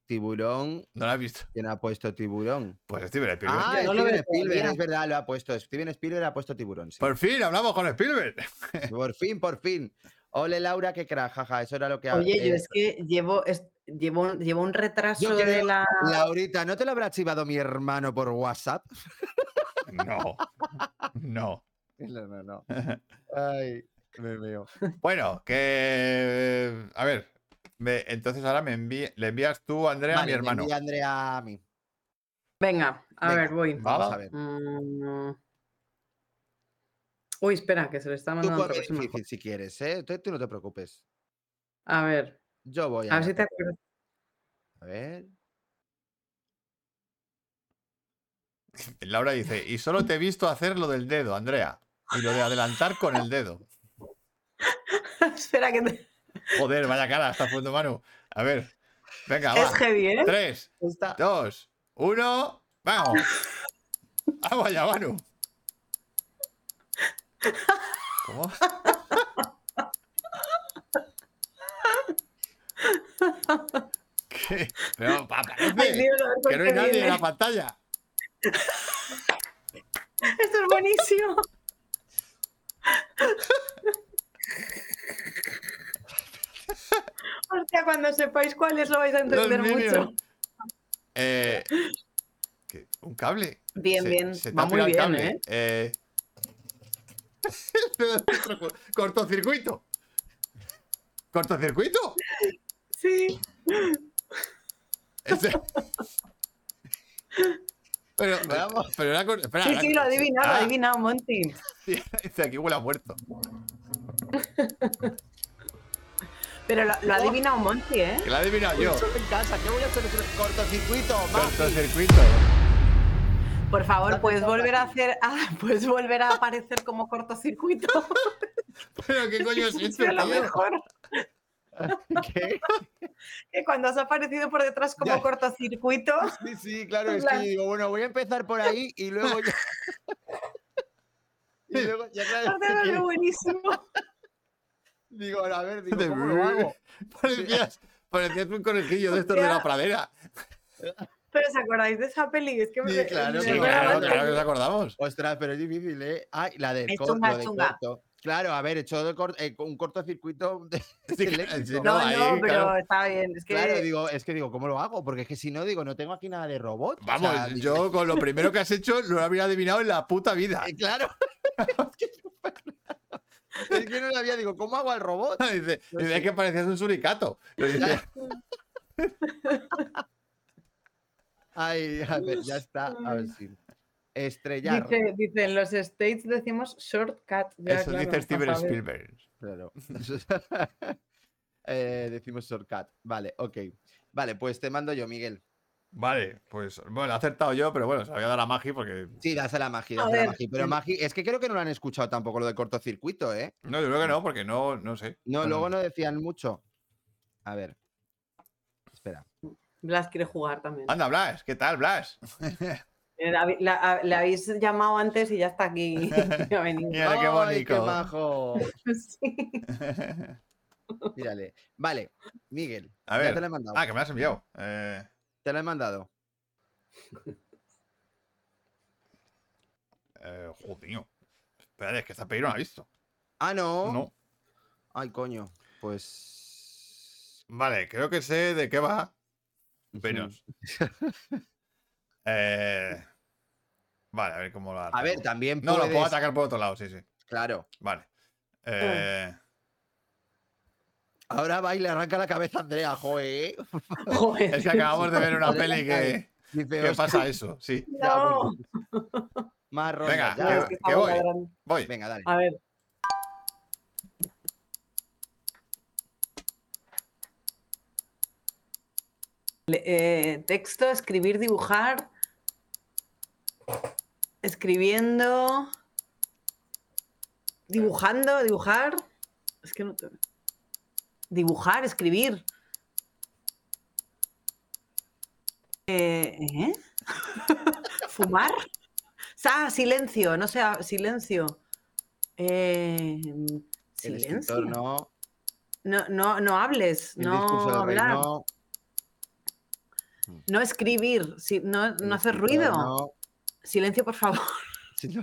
Tiburón. ¿no lo has visto? ¿Quién ha puesto tiburón? Pues Steven Spielberg. Ah, no lo Steven veo Spielberg, es verdad, lo ha puesto. Steven Spielberg ha puesto tiburón. sí. Por fin hablamos con Spielberg. Por fin, por fin. Ole, Laura, qué crack, jaja, eso era lo que... Oye, yo eh, es que llevo, es- llevo, un- llevo un retraso de creo- la. Laurita, ¿no te lo habrá chivado mi hermano por WhatsApp? No. No. No, no, no. Ay, me veo. Bueno, que. A ver. me- entonces ahora me envi- le envías tú, Andrea, a mi me hermano. envía Andrea a mí. Venga, a Venga, ver, voy. Vamos Va. a ver. Mm. Uy, espera, que se le está Tú mandando ponme otra difícil si quieres, ¿eh? Tú, tú no te preocupes. A ver, Yo voy a... a ver si te acuerdas. A ver. Laura dice, y solo te he visto hacer lo del dedo, Andrea. Y lo de adelantar con el dedo. espera, que te- Joder, vaya cara, está poniendo Manu. A ver. Venga, es va. heavy, ¿eh? Tres, dos, uno. ¡Vamos! ¡Vamos allá, Manu! ¿Cómo? ¿Qué? Pero pa- Ay, Dios, que no hay nadie en la pantalla. Esto es buenísimo. Hostia, cuando sepáis cuál es lo vais a entender mucho. Eh, ¿qué? ¿Un cable? Bien, Se- bien. se Va muy bien, cable. ¿eh? Eh, Cortocircuito. ¿Cortocircuito? Sí. Ese- Pero, Vamos. pero era cor- espera, Sí, sí, lo ha adivinado, lo ha Ah, adivinado, Monty. Dice aquí huele a muerto. Pero lo, lo ha adivinado Monty, ¿eh? Que lo he adivinado yo. Solo en casa, ¿qué voy a hacer? Cortocircuito. Cortocircuito. Por favor, puedes volver a hacer, ah, puedes volver a aparecer como cortocircuito. Pero qué coño es esto, lo tío? mejor. ¿Qué? Que cuando has aparecido por detrás como Ya. cortocircuito, Sí, sí, claro, es que plan- yo digo, bueno, voy a empezar por ahí y luego ya. y luego ya claro, buenísimo. digo, a ver, digo, De- ¿cómo lo hago? Parecías, parecías un conejillo de estos de la pradera. Pero ¿os acordáis de esa peli? Es que me- Sí, claro, me- Sí, Sí, claro, claro. claro que nos acordamos. Ostras, pero es difícil, ¿eh? Ay, la del Es chunga, lo del chunga. corto. Claro, a ver, de cor- eh, un cortocircuito de- No, ahí, no, pero claro. está bien. Es que Claro, digo, es que digo, ¿cómo lo hago? Porque es que si no, digo, no tengo aquí nada de robot. o Vamos, sea, yo con lo primero que has hecho lo habría adivinado en la puta vida. eh, claro. es que no lo había, digo, ¿cómo hago al robot? Dice, No dice que parecías un suricato. Ay, a ver, ya está. A ver si. Estrellar. dice, dice, en los States decimos shortcut. Ya, Eso claro, dice Steven. Spielberg. Claro. Eh, decimos shortcut. Vale, ok. Vale, pues te mando yo, Miguel. Vale, pues bueno, he acertado yo, pero bueno, se lo voy a dar a Magi porque. Sí, dásela a Magi, A dásela a ver, Magi. Pero mm. Magi, es que creo que no lo han escuchado tampoco lo de cortocircuito, ¿eh? No, yo creo que no, porque no, no sé. No, Bueno, luego no decían mucho. A ver. Espera. Blas quiere jugar también. Anda, Blas, ¿qué tal, Blas? Eh, la- la- le habéis llamado antes y ya está aquí. Ya ha venido. Mira, qué ¡Ay, qué bonito. majo! Sí. Mírale. Vale, Miguel. A Ya ver. te lo he mandado. Ah, que me has enviado. Eh, Te lo he mandado. eh, joder, tío. Espérate, es que esta peli no la he visto. Ah, no. No. Ay, coño. Pues. Vale, creo que sé de qué va. Menos. Eh, vale, a ver cómo lo A ver, ataco. también No, lo puedo atacar por otro lado, sí, sí. Claro. Vale. Eh, Ahora va y le arranca la cabeza a Andrea, joe. Joder. es que acabamos de ver una peli que, "Hostia, pasa eso, sí. No. Más Venga, ya". que- que voy. Voy. Venga, dale. A ver. Eh, texto, escribir, dibujar. Escribiendo. Dibujando, dibujar. Es que no te... Dibujar, escribir. Eh, ¿eh? ¿Fumar? Ah, silencio, no sé, silencio. Eh, El silencio. escritor no. No, no, no hables, El no hablar, no. No escribir, si- no, no hacer ruido. no. Silencio, por favor. Sí, no.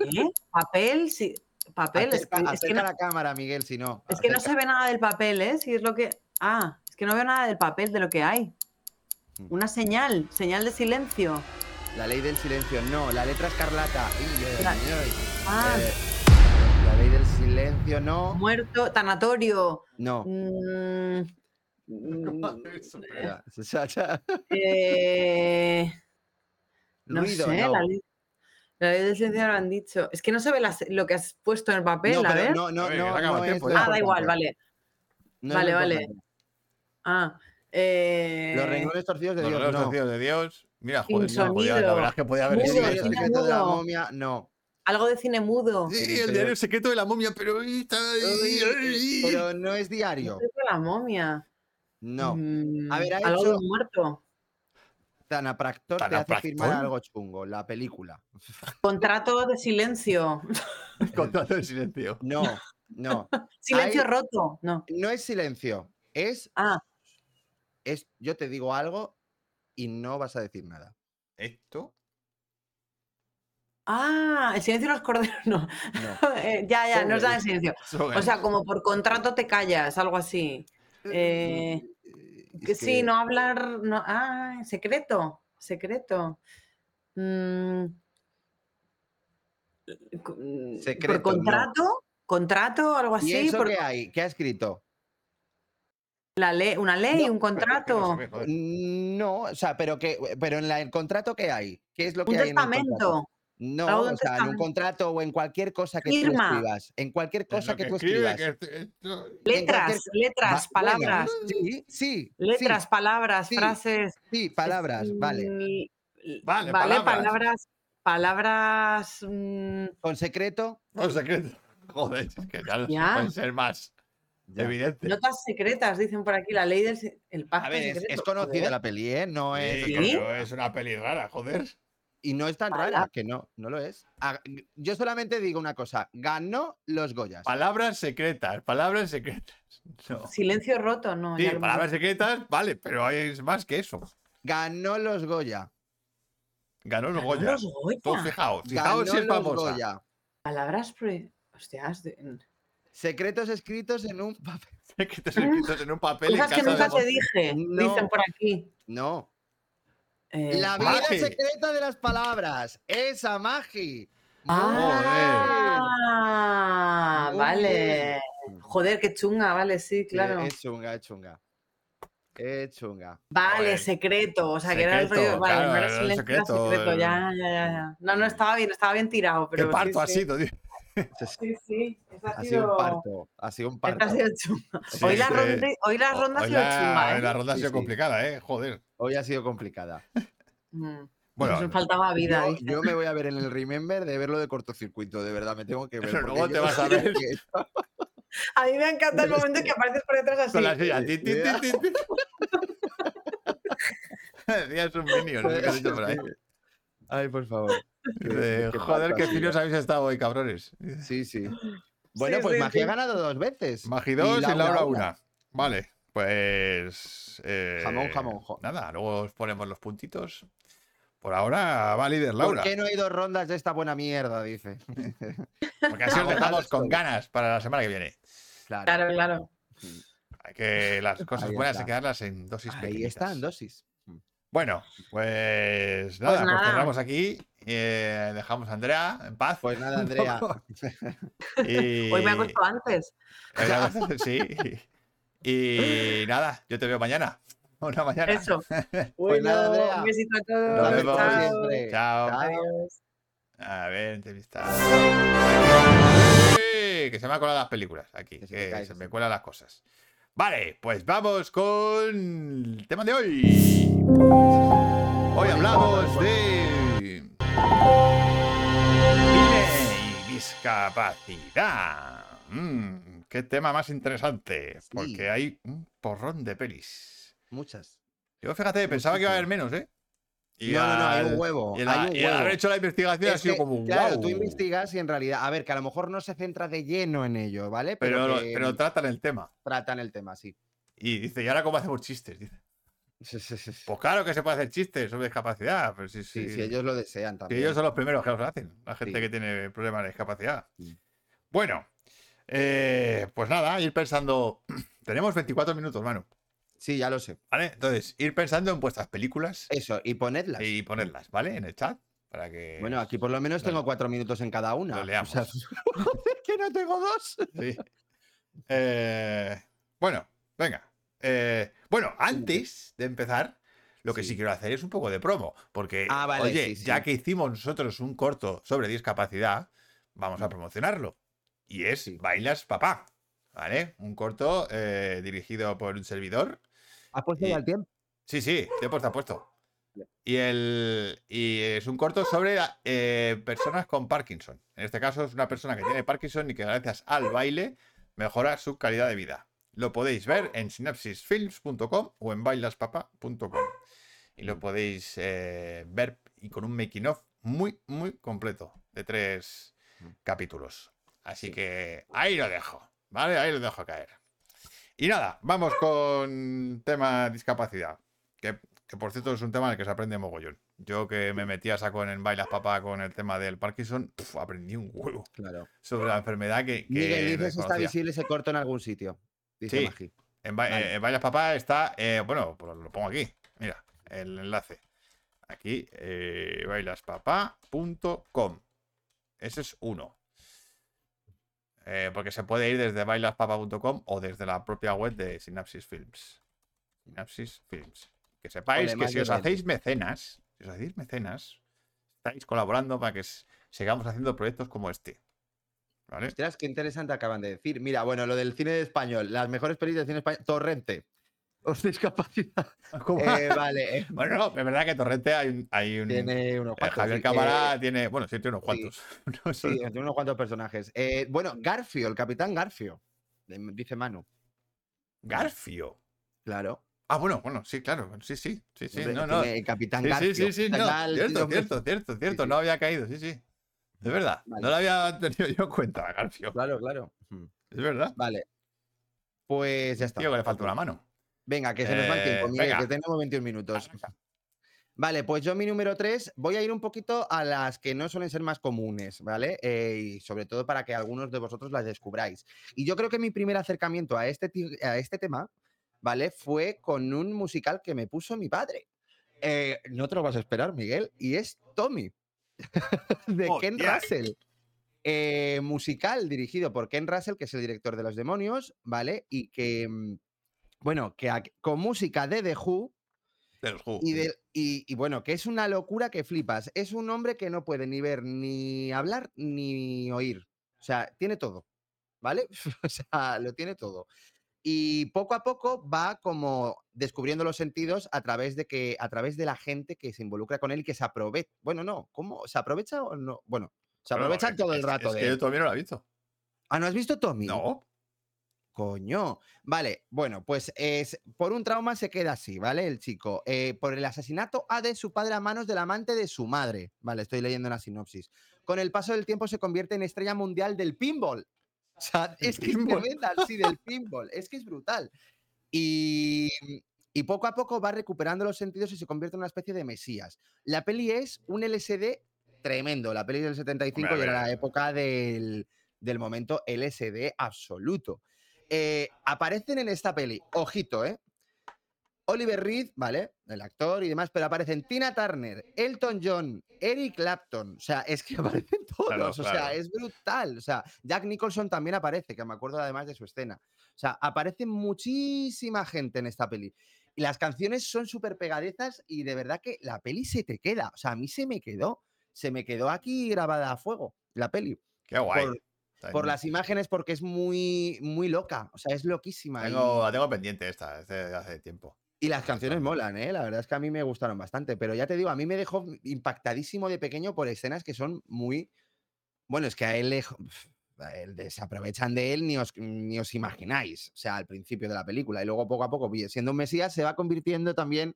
¿Eh? Papel, sí. Papel, Acerca, es, que acerca no, la cámara, Miguel, si no. es que no se ve nada del papel, ¿eh? Si es lo que. Ah, es que no veo nada del papel, de lo que hay. Mm. Una señal, señal de silencio. La ley del silencio, no. La letra escarlata. Ay, La- ay, ay. Ah, Eh, la ley del silencio, no. muerto, tanatorio. No. mm, mm, o sea, ya- eh, no Ruido, sé, no. la ley, la ley del silencio lo han dicho. Es que no se ve las- lo que has puesto en el papel, No, a ver. no, no, A ver, no, no el es tiempo ya. Ah, da igual, vale. Vale, vale. Ah, eh, Los renglones torcidos de Los Dios, relos no. torcidos de Dios. Mira, joder, no, podía- la verdad es que podía haber El Mudo, sido cine secreto de la momia, no. algo de cine mudo. Sí, Sí, el diario secreto de la momia, pero. Pero no es diario. Es de la momia. No. Mm, A ver, ha algo de hecho- un muerto. Tanapractor te hace firmar algo chungo, la película. Contrato de silencio. Contrato de silencio. No, no. Silencio Hay- roto. No. No es silencio. Es Ah, es, yo te digo algo y no vas a decir nada. Esto. Ah, el silencio de los corderos, no. No. Eh, ya, ya, no es nada de silencio. O sea, como por contrato te callas, algo así. Eh, que sí, que- no hablar. No, ah, secreto. Secreto. Mm, mm, Secreto, ¿Por no. contrato? ¿Contrato? Algo ¿Y así. eso por qué hay? ¿Qué ha escrito? la ley, una ley, No, un contrato. No, o sea, pero que, pero en la- el contrato ¿qué hay? ¿Qué es lo que Un hay en el contrato? No, o un sea, en un contrato o en cualquier cosa que Firma. tú escribas. En cualquier cosa que, tú escribe, escribas. que Letras, cualquier- letras, Va- bueno, palabras. sí, sí. Letras, palabras, sí, frases. Sí, palabras, vale. Vale, Vale, palabras. palabras. Palabras. mm, Con secreto. No, secreto. Joder, es que ya no se Ya. puede ser más ya. evidente. Notas secretas, dicen por aquí, la ley del el pacto A ver, es, secreto. es conocida Joder. la peli, ¿eh? No es. Es una peli rara, joder. Y no es tan rara, que no, no lo es. Ah, Yo solamente digo una cosa: ganó los Goyas. Palabras secretas, palabras secretas. No. Silencio roto, no. Sí, palabras secretas, vale, pero hay más que eso. Ganó los Goya. Ganó los Ganó Goya. los Goya. Tú fijaos, Ganó fijaos si es famosa. Goya. Palabras pre. Hostias, de- Secretos escritos en un papel. Secretos escritos en un papel en cosas que casa de nunca te José. dije, No. dicen por aquí. No. Eh, La vida Magi. secreta de las palabras. Esa Magi. Ah, vale. Joder, qué chunga, vale, sí, Sí, claro. Es chunga, es chunga. Es chunga. Vale, Joder. secreto. O sea, que era el rollo. Vale, claro, no era silencio, era secreto, secreto. el- Ya, ya, ya, ya. No, no estaba bien, estaba bien tirado. ¿Qué Pero sí, parto ha sí. sido, tío? Sí, sí. Ha Ha sido un parto. Ha sido un Esta parto. ha sido chunga. Sí, hoy, la ronda, hoy la ronda ha sido la- chunga, ¿eh? La ronda ha sido sí. complicada, ¿eh? Joder. Hoy ha sido complicada. Mm. Bueno, Nos faltaba vida. Yo, me voy a ver en el Remember de verlo de cortocircuito, de verdad, me tengo que ver. Pero luego te vas a ver. que- A mí me encanta el momento en que apareces por detrás así. con la silla. Ti, ti. Decías un minion. Ay, por favor. De, qué joder, qué finos habéis estado hoy, cabrones. Sí, sí. Bueno, Sí, pues sí, Magi sí. ha ganado dos veces. Magi 2 y Laura Laura una. 1. Vale, pues. eh, Jamón, jamón, jo- Nada, luego os ponemos los puntitos. Por ahora va líder ¿Por Laura. qué no hay dos rondas de esta buena mierda? Dice. Porque así os dejamos con ganas para la semana que viene. Claro. Claro, claro. Hay que las cosas Ahí buenas hay que darlas en dosis Ahí pequeñitas. está, en dosis. Bueno, pues nada, pues, nada. cerramos aquí. Eh, dejamos a Andrea en paz. Pues nada, Andrea. Y... Hoy me ha costado antes. Sí. Y nada, yo te veo mañana. Una mañana. Eso. Pues nada, Bueno, Andrea. Un besito a todos. Nos vemos. Chao. siempre. Chao. Adiós. A ver, entrevista. Que se me han colado las películas aquí. Que se se me cuelan las cosas. Vale, pues vamos con el tema de hoy. Hoy hablamos de cine y discapacidad. Mm, qué tema más interesante, Sí. porque hay un porrón de pelis. Muchas. Yo fíjate, pensaba que iba a haber menos, ¿eh? Y No, no, no, hay al- un huevo. Y, el, hay un y al haber huevo. hecho la investigación ha Es sido que, como claro, wow. tú investigas y en realidad, a ver, que a lo mejor no se centra de lleno en ello, ¿vale? Pero, Pero, que pero tratan el tema. tratan el tema, sí. Y dice, ¿y ahora cómo hacemos chistes? Dice, Sí, sí, sí. pues claro que se puede hacer chistes sobre discapacidad. Pero si, Sí, si- si ellos lo desean si también. ellos son los primeros que los hacen, la gente que tiene problemas de discapacidad. Sí. Bueno, eh, pues nada, ir pensando. Tenemos 24 minutos, mano. Sí, ya lo sé. ¿Vale? Entonces, ir pensando en vuestras películas Eso, y ponedlas. y ponerlas, ¿vale? En el chat. Para que. Bueno, aquí por lo menos tengo cuatro minutos en cada una. lo leamos. O sea, que no tengo dos. Sí. Eh, bueno, venga. Eh, bueno, antes de empezar, lo que sí. Sí. quiero hacer es un poco de promo. Porque, Ah, vale, oye, sí, sí. ya que hicimos nosotros un corto sobre discapacidad, vamos a promocionarlo. Y es. Bailas Papá. ¿Vale? Un corto eh, dirigido por un servidor. ¿Has puesto ya el tiempo? Sí, sí, te he puesto, he puesto. Y, el, y es un corto sobre eh, personas con Parkinson. En este caso es una persona que tiene Parkinson y que gracias al baile mejora su calidad de vida. Lo podéis ver en synapsisfilms.com o en bailaspapa.com. Y lo podéis eh, ver y con un making of muy, muy completo de tres capítulos. Así que ahí lo dejo, ¿vale? Ahí lo dejo caer. Y nada, vamos con tema discapacidad. Que, que por cierto es un tema en el que se aprende mogollón. Yo que me metí a saco en el Bailas Papá con el tema del Parkinson, pf, aprendí un huevo Claro. sobre la enfermedad que, que Miguel dice si está visible ese corto en algún sitio. Dice Sí. Magi. En, Vale. eh, en Papá está, eh, bueno, pues lo pongo aquí. Mira, el enlace. Aquí, eh, bailaspapá.com. Ese es uno. Eh, porque se puede ir desde bailaspapá.com o desde la propia web de Synapsis Films. Synapsis Films. Que sepáis que si os hacéis mecenas, si os hacéis mecenas, estáis colaborando para que sigamos haciendo proyectos como este. ¿Vale? Ostras, qué interesante acaban de decir. Mira, bueno, lo del cine español, las mejores películas de cine español. Torrente. Os discapacidad. Eh, vale. eh, Bueno, no, es verdad que Torrente hay un, hay un- Tiene unos Eh, cuantos. Javier sí. Cámara Eh, tiene, bueno, sí, tiene unos cuantos. No sí, tiene unos cuantos personajes. Bueno, Garfio, el capitán Garfio. Dice Manu. Garfio. Claro. Ah, bueno, bueno, sí, claro. Sí, sí, sí, sí. No, no. el capitán Sí, sí, Garfio. sí, sí, Está no. Cierto, cierto, cierto, cierto. sí. No había caído, sí, sí. Es verdad. Vale. No lo había tenido yo en cuenta, Garfio. Claro, claro. Es verdad. Vale. Pues ya está. Tío, que le falta una mano. Venga, que se nos va el tiempo, Eh, Miguel, venga. que tenemos 21 minutos. Vale, pues yo mi número 3 voy a ir un poquito a las que no suelen ser más comunes, ¿vale? Eh, y sobre todo para que algunos de vosotros las descubráis. Y yo creo que mi primer acercamiento a este, a este tema, ¿vale? Fue con un musical que me puso mi padre. Eh, no te lo vas a esperar, Miguel, y es Tommy, de Ken Hostia. Russell. Eh, musical dirigido por Ken Russell, que es el director de Los Demonios, ¿vale? Y que, mm, bueno, que con música de The Who, Who. y, de- y- y bueno, que es una locura que flipas. Es un hombre que no puede ni ver, ni hablar, ni oír. O sea, tiene todo, ¿vale? o sea, lo tiene todo. Y poco a poco va como descubriendo los sentidos a través de que, a través de la gente que se involucra con él y que se aprovecha. Bueno, no, ¿cómo? ¿Se aprovecha o no? Bueno, se aprovechan es- todo el es- rato Es de que yo él. todavía no lo he visto. Ah, ¿no has visto Tommy? No. Coño. Vale, bueno, pues es, por un trauma se queda así, ¿vale? El chico. Eh, por el asesinato ha de su padre a manos del amante de su madre. Vale, estoy leyendo la sinopsis. Con el paso del tiempo se convierte en estrella mundial del pinball. O sea, ¿El es que pinball? es tremenda, sí, del pinball. Es que es brutal. Y, y poco a poco va recuperando los sentidos y se convierte en una especie de mesías. La peli es un LSD tremendo. La peli del 75 Hombre, a y era la época del, del momento LSD absoluto. Eh, aparecen en esta peli, ojito, ¿eh? Oliver Reed, ¿vale? El actor y demás, pero aparecen Tina Turner, Elton John, Eric Clapton. O sea, es que aparecen todos. Claro, o sea, es brutal. O sea, Jack Nicholson también aparece, que me acuerdo además de su escena. O sea, aparece muchísima gente en esta peli. Y las canciones son súper pegadezas y de verdad que la peli se te queda. O sea, a mí se me quedó. Se me quedó aquí grabada a fuego, la peli. Qué guay. Por, las imágenes, porque es muy, muy loca. O sea, es loquísima. y- Tengo, la tengo pendiente esta, es de hace tiempo. Y las canciones molan, ¿eh? La verdad es que a mí me gustaron bastante. Pero ya te digo, a mí me dejó impactadísimo de pequeño por escenas que son muy. Bueno, es que a él, le él de- se aprovechan de él ni os, ni os imagináis. O sea, al principio de la película. Y luego poco a poco, siendo un Mesías, se va convirtiendo también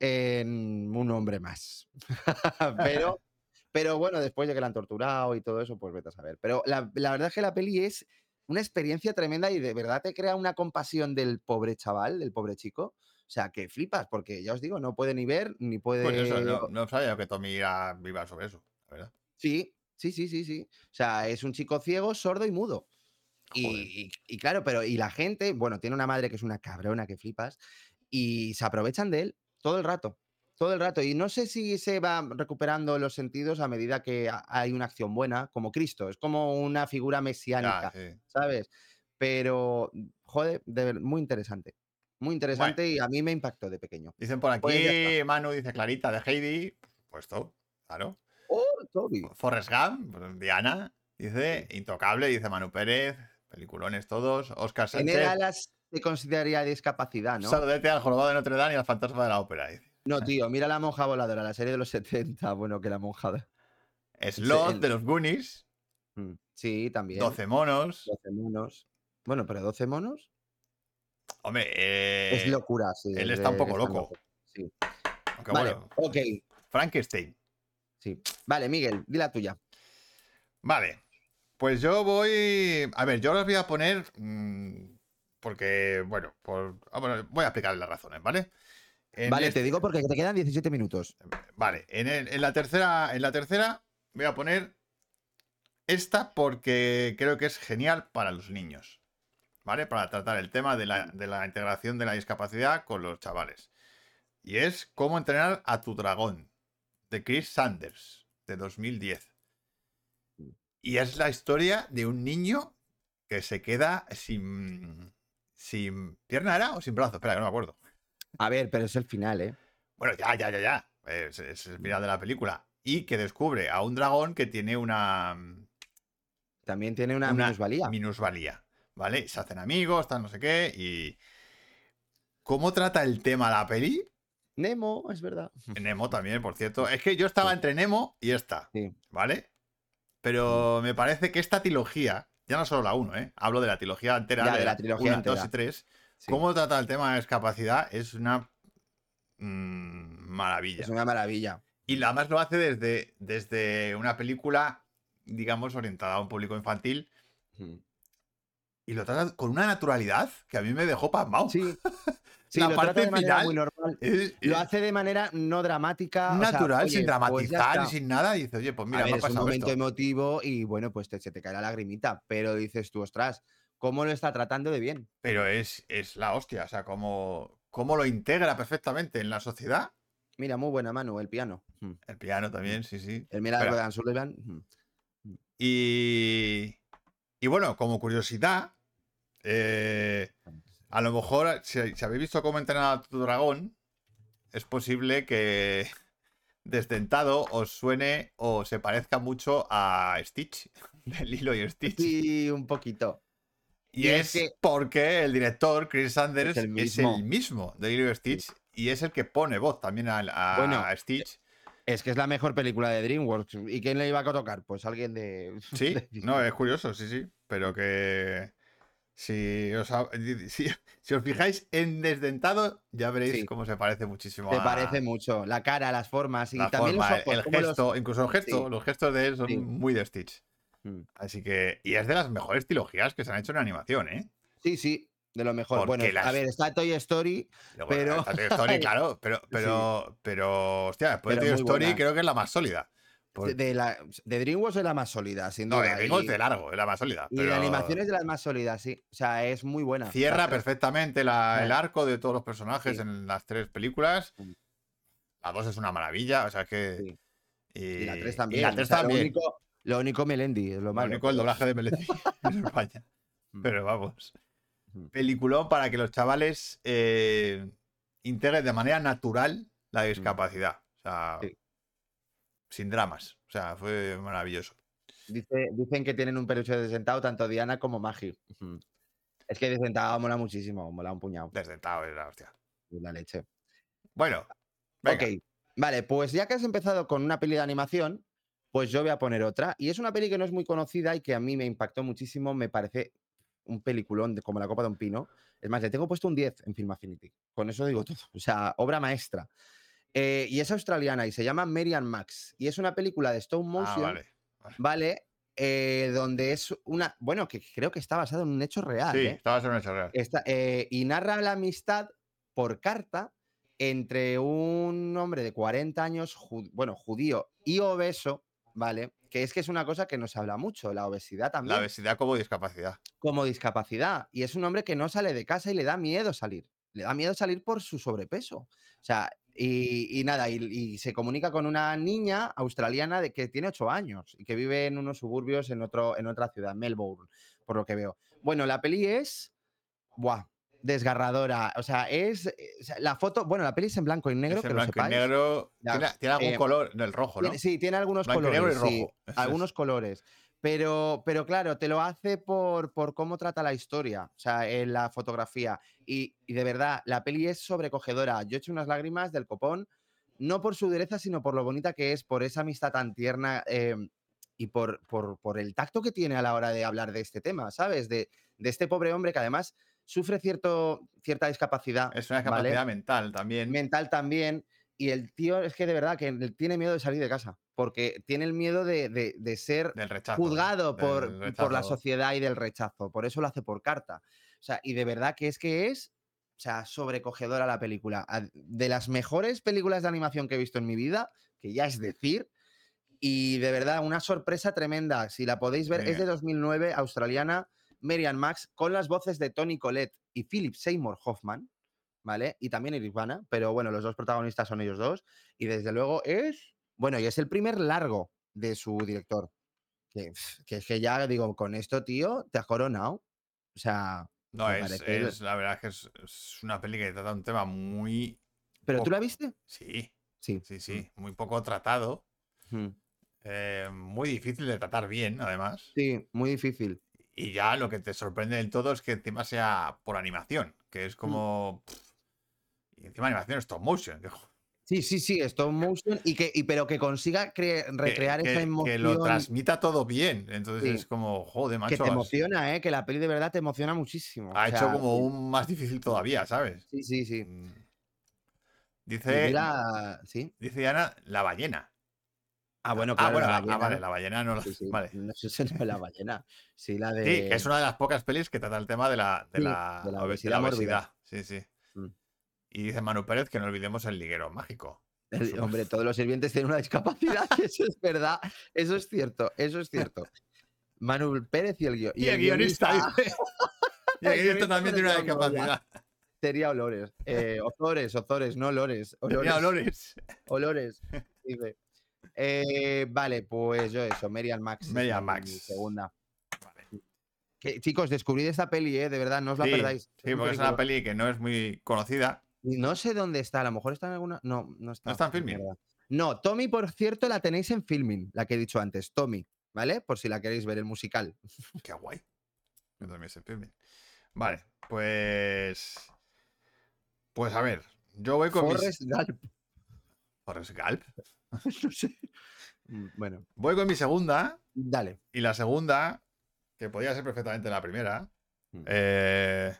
en un hombre más. pero, pero bueno, después de que la han torturado y todo eso, pues vete a saber. Pero la, la verdad es que la peli es una experiencia tremenda y de verdad te crea una compasión del pobre chaval, del pobre chico. O sea, que flipas, porque ya os digo, no puede ni ver, ni puede. Pues eso, no, no sabía que Tommy era, viva sobre eso, la verdad. Sí, sí, sí, sí, sí. O sea, es un chico ciego, sordo y mudo. Y- y claro, pero y la gente, bueno, tiene una madre que es una cabrona que flipas y se aprovechan de él todo el rato, todo el rato. Y no sé si se va recuperando los sentidos a medida que ha- hay una acción buena, como Cristo, es como una figura mesiánica, sí. ¿sabes? Pero, joder, de ver- muy interesante, muy interesante y a mí me impactó de pequeño. Dicen por aquí, Pues ya Manu dice Clarita de Heidi. Puesto, claro. ¡Oh, Toby! Forrest Gump, pues, Diana. Dice Intocable, dice Manu Pérez. Peliculones todos. Oscar En Sánchez. Alas se consideraría discapacidad, ¿no? Saludete al jorobado de Notre Dame y al fantasma de la ópera. Dice. No, tío, mira la monja voladora, la serie de los 70. Bueno, que la monja. Sloth el- de los Goonies. Mm, Sí, también. 12 monos. 12 monos. Bueno, pero 12 monos Hombre, eh, es locura, sí. él es está un poco tan loco. Sí. aunque Vale, bueno, ok. Frankenstein. Sí. Vale, Miguel, di la tuya. Vale. Pues yo voy. A ver, yo os voy a poner. mm, porque, bueno, por, ah, bueno, voy a explicar las razones, ¿vale? Vale, este- te digo porque te quedan 17 minutos. Vale, en, el- en la tercera, en la tercera voy a poner esta porque creo que es genial para los niños, ¿vale? Para tratar el tema de la, de la integración de la discapacidad con los chavales. Y es cómo entrenar a tu dragón, de Chris Sanders, de 2010. Y es la historia de un niño que se queda sin, sin pierna, ¿era? O sin brazo, espera, que no me acuerdo. A ver, pero es el final, ¿eh? Bueno, ya, ya, ya, ya. Es, es el final de la película. Y que descubre a un dragón que tiene una, También tiene una, una minusvalía. minusvalía, ¿Vale? Se hacen amigos, tal, no sé qué. Y. ¿Cómo trata el tema la peli? Nemo, es verdad. Nemo también, por cierto. Es que yo estaba entre Nemo y esta, Sí. ¿vale? Pero me parece que esta trilogía, ya no solo la 1, ¿eh? Hablo de la trilogía entera, Ya, de la trilogía una, dos entera. y tres. Sí. Cómo trata el tema de discapacidad es una mm, maravilla. Es una maravilla. Y además lo hace desde, desde una película, digamos, orientada a un público infantil. Mm. Y lo trata con una naturalidad que a mí me dejó pasmado. Sí. Sí, La lo parte de final muy normal. Es, Lo es hace de manera no dramática. o sea, natural, oye, sin pues dramatizar y está. sin nada. Y dices, oye, pues mira, a me ver, ha es un pasado momento esto. emotivo y bueno, pues te- se te cae la lagrimita, pero dices tú, ostras, ¿cómo lo está tratando de bien? Pero es, es la hostia. O sea, cómo, cómo lo integra perfectamente en la sociedad. Mira, muy buena mano, el piano. Mm. El piano también, sí, sí. El Mira de. Dan Sullivan. mm. Y, y bueno, como curiosidad, eh, a lo mejor, si, si habéis visto cómo entrenar a tu dragón, es posible que desdentado os suene o se parezca mucho a Stitch, de Lilo y Stitch. Sí, un poquito. Y y es es que- porque el director, Chris Sanders, Es es el mismo. de Lilo Stitch y es el que pone voz también a, a- Bueno, a Stitch. Es que es la mejor película de DreamWorks. ¿Y quién le iba a tocar? Pues alguien de. Sí, de no, es curioso, sí, sí. Pero que si os, ha- si, si os fijáis en Desdentado, ya veréis Sí. cómo se parece muchísimo Te a parece mucho. La cara, las formas y la también forma, los ojos. el los- gesto, incluso el gesto, Sí. los gestos de él son muy de Stitch. Mm. Así que, y es de las mejores trilogías que se han hecho en animación, ¿eh? Sí, sí, de lo mejor. Porque Bueno, las- a ver, está Toy Story. Pero- está Toy Story, claro, pero, pero, pero, hostia, después Pero de Toy Story buena. creo que es la más sólida. Por- De, la, de DreamWorks es la más sólida, sin no, duda. de Ringo y, de largo, es la más sólida. y pero de animación es de las más sólidas, sí. O sea, es muy buena. Cierra tres- perfectamente la- el arco de todos los personajes Sí. en las tres películas. Mm. La dos es una maravilla, o sea que. Sí. Y, Y la 3 y también. la o 3 sea, también. Lo único, lo único Melendi, es lo Lo malo. único, el doblaje de Melendi en España. Mm. Pero vamos. Mm. Peliculón para que los chavales eh, integren de manera natural la discapacidad. O sea, Mm. Sí. sin dramas. O sea, fue maravilloso. Dice- dicen que tienen un peluche de sentado tanto Diana como Magi. Es que de sentado mola muchísimo, mola un puñado. Desdentado era, hostia. La leche. Bueno, venga. Ok, vale, pues ya que has empezado con una peli de animación, pues yo voy a poner otra. Y es una peli que no es muy conocida y que a mí me impactó muchísimo, me parece un peliculón de- como la copa de un pino. Es más, le tengo puesto un 10 en Film Affinity. Con eso digo todo. O sea, obra maestra. Eh, y es australiana y se llama Mary and Max. Y es una película de stop Ah, motion, vale. ¿vale? Eh, donde es una. Bueno, que creo que está basado en un hecho real. Sí, ¿eh? estaba en un hecho real. Y narra la amistad por carta entre un hombre de 40 años, bueno, judío y obeso, ¿vale? Que es que es una cosa que nos habla mucho, la obesidad La también, obesidad como discapacidad. como discapacidad. Y es un hombre que no sale de casa y le da miedo salir. Le da miedo salir por su sobrepeso. O sea, y, y nada, y, y se comunica con una niña australiana de que tiene 8 años y que vive en unos suburbios en, otro, en otra ciudad, Melbourne, por lo que veo. Bueno, la peli es. Buah, desgarradora. O sea, es. eh, la foto. Bueno, la peli es en blanco y negro, Es en que lo blanco y negro. Ya, Tiene, tiene algún eh, color del rojo, ¿no? Tiene- sí, tiene algunos Blanco y negro y colores. sí, rojo, algunos colores. Pero, pero claro, te lo hace por, por cómo trata la historia, o sea, en la fotografía. Y, y de verdad, la peli es sobrecogedora. Yo he hecho unas lágrimas del copón, no por su dureza, sino por lo bonita que es, por esa amistad tan tierna eh, y por, por, por el tacto que tiene a la hora de hablar de este tema, ¿sabes? De, de este pobre hombre que además sufre cierto, cierta discapacidad Es una ¿vale? discapacidad mental también. mental también. Y el tío es que de verdad que tiene miedo de salir de casa, porque tiene el miedo de, de- de ser del rechazo. juzgado del por, por la sociedad y del rechazo. Por eso lo hace por carta. O sea, y de verdad que es que es, o sea, sobrecogedora la película. De las mejores películas de animación que he visto en mi vida, que ya es decir, y de verdad, una sorpresa tremenda. Si la podéis ver, es de bien. 2009, australiana, Marian Max, con las voces de Tony Collette y Philip Seymour Hoffman, ¿vale? Y también Iris Bana, pero bueno, los dos protagonistas son ellos dos. Y desde luego es, bueno, y es el primer largo de su director. Que, es que ya digo, con esto, tío, te has coronado. O sea, No, es, es- la verdad que es, es una peli que trata un tema muy. ¿pero tú la viste? Sí, Sí. sí, sí. Muy poco tratado. Mm. eh, muy difícil de tratar bien, además. Sí, muy difícil. Y ya lo que te sorprende del todo es que encima sea por animación, que Mm. es como. pff, y encima animación stop motion. que, Sí, sí, sí, stop motion y que, y, pero que consiga cre- que- recrear que, esa que emoción. lo transmita todo bien. Entonces Sí. es como, joder, macho. que te emociona, ¿eh? Que la peli de verdad te emociona muchísimo. Ha o hecho como sí, un más difícil todavía, ¿sabes? Sí, sí, sí. Mm. Dice, mira, sí. dice Ana, la ballena. Ah, bueno, ah, claro, bueno, la ah, ballena. vale, la ballena no la. Sí, sí, Vale. No sé si no es la ballena. Sí, la de. Sí, que es una de las pocas pelis que trata el tema de la, de Sí, la, de la obe- obesidad. Sí, sí. Mm. Y dice Manu Pérez que no olvidemos el liguero mágico. el- hombre, todos los sirvientes tienen una discapacidad. Eso es verdad. Eso es cierto. Eso es cierto. Manuel Pérez y el, guio- Y el guionista. dice. y el guionista guionista también tiene una discapacidad. Sería olores. Eh, ozores, ozores, no olores. Olores. Olores. Olores. dice. Eh, vale, pues yo eso, Merian Max. es Marian mi Max. Segunda. Vale. Que, chicos, descubrid esta peli, eh, de verdad, no os la Sí, perdáis. Sí, porque es una peli que no es muy conocida. No sé dónde está, a lo mejor está en alguna. No, no está. está en Filmin? mierda. No, Tommy, por cierto, la tenéis en Filming, la que he dicho antes, Tommy, ¿vale? Por si la queréis ver, el musical. Qué guay. Yo también sé filming. Vale, pues. Pues a ver, yo voy con mis- Forrest Gump. Forrest Gump. no sé. Mm, Bueno, Voy con mi segunda. dale. Y la segunda, que podía ser perfectamente la primera, Mm. eh,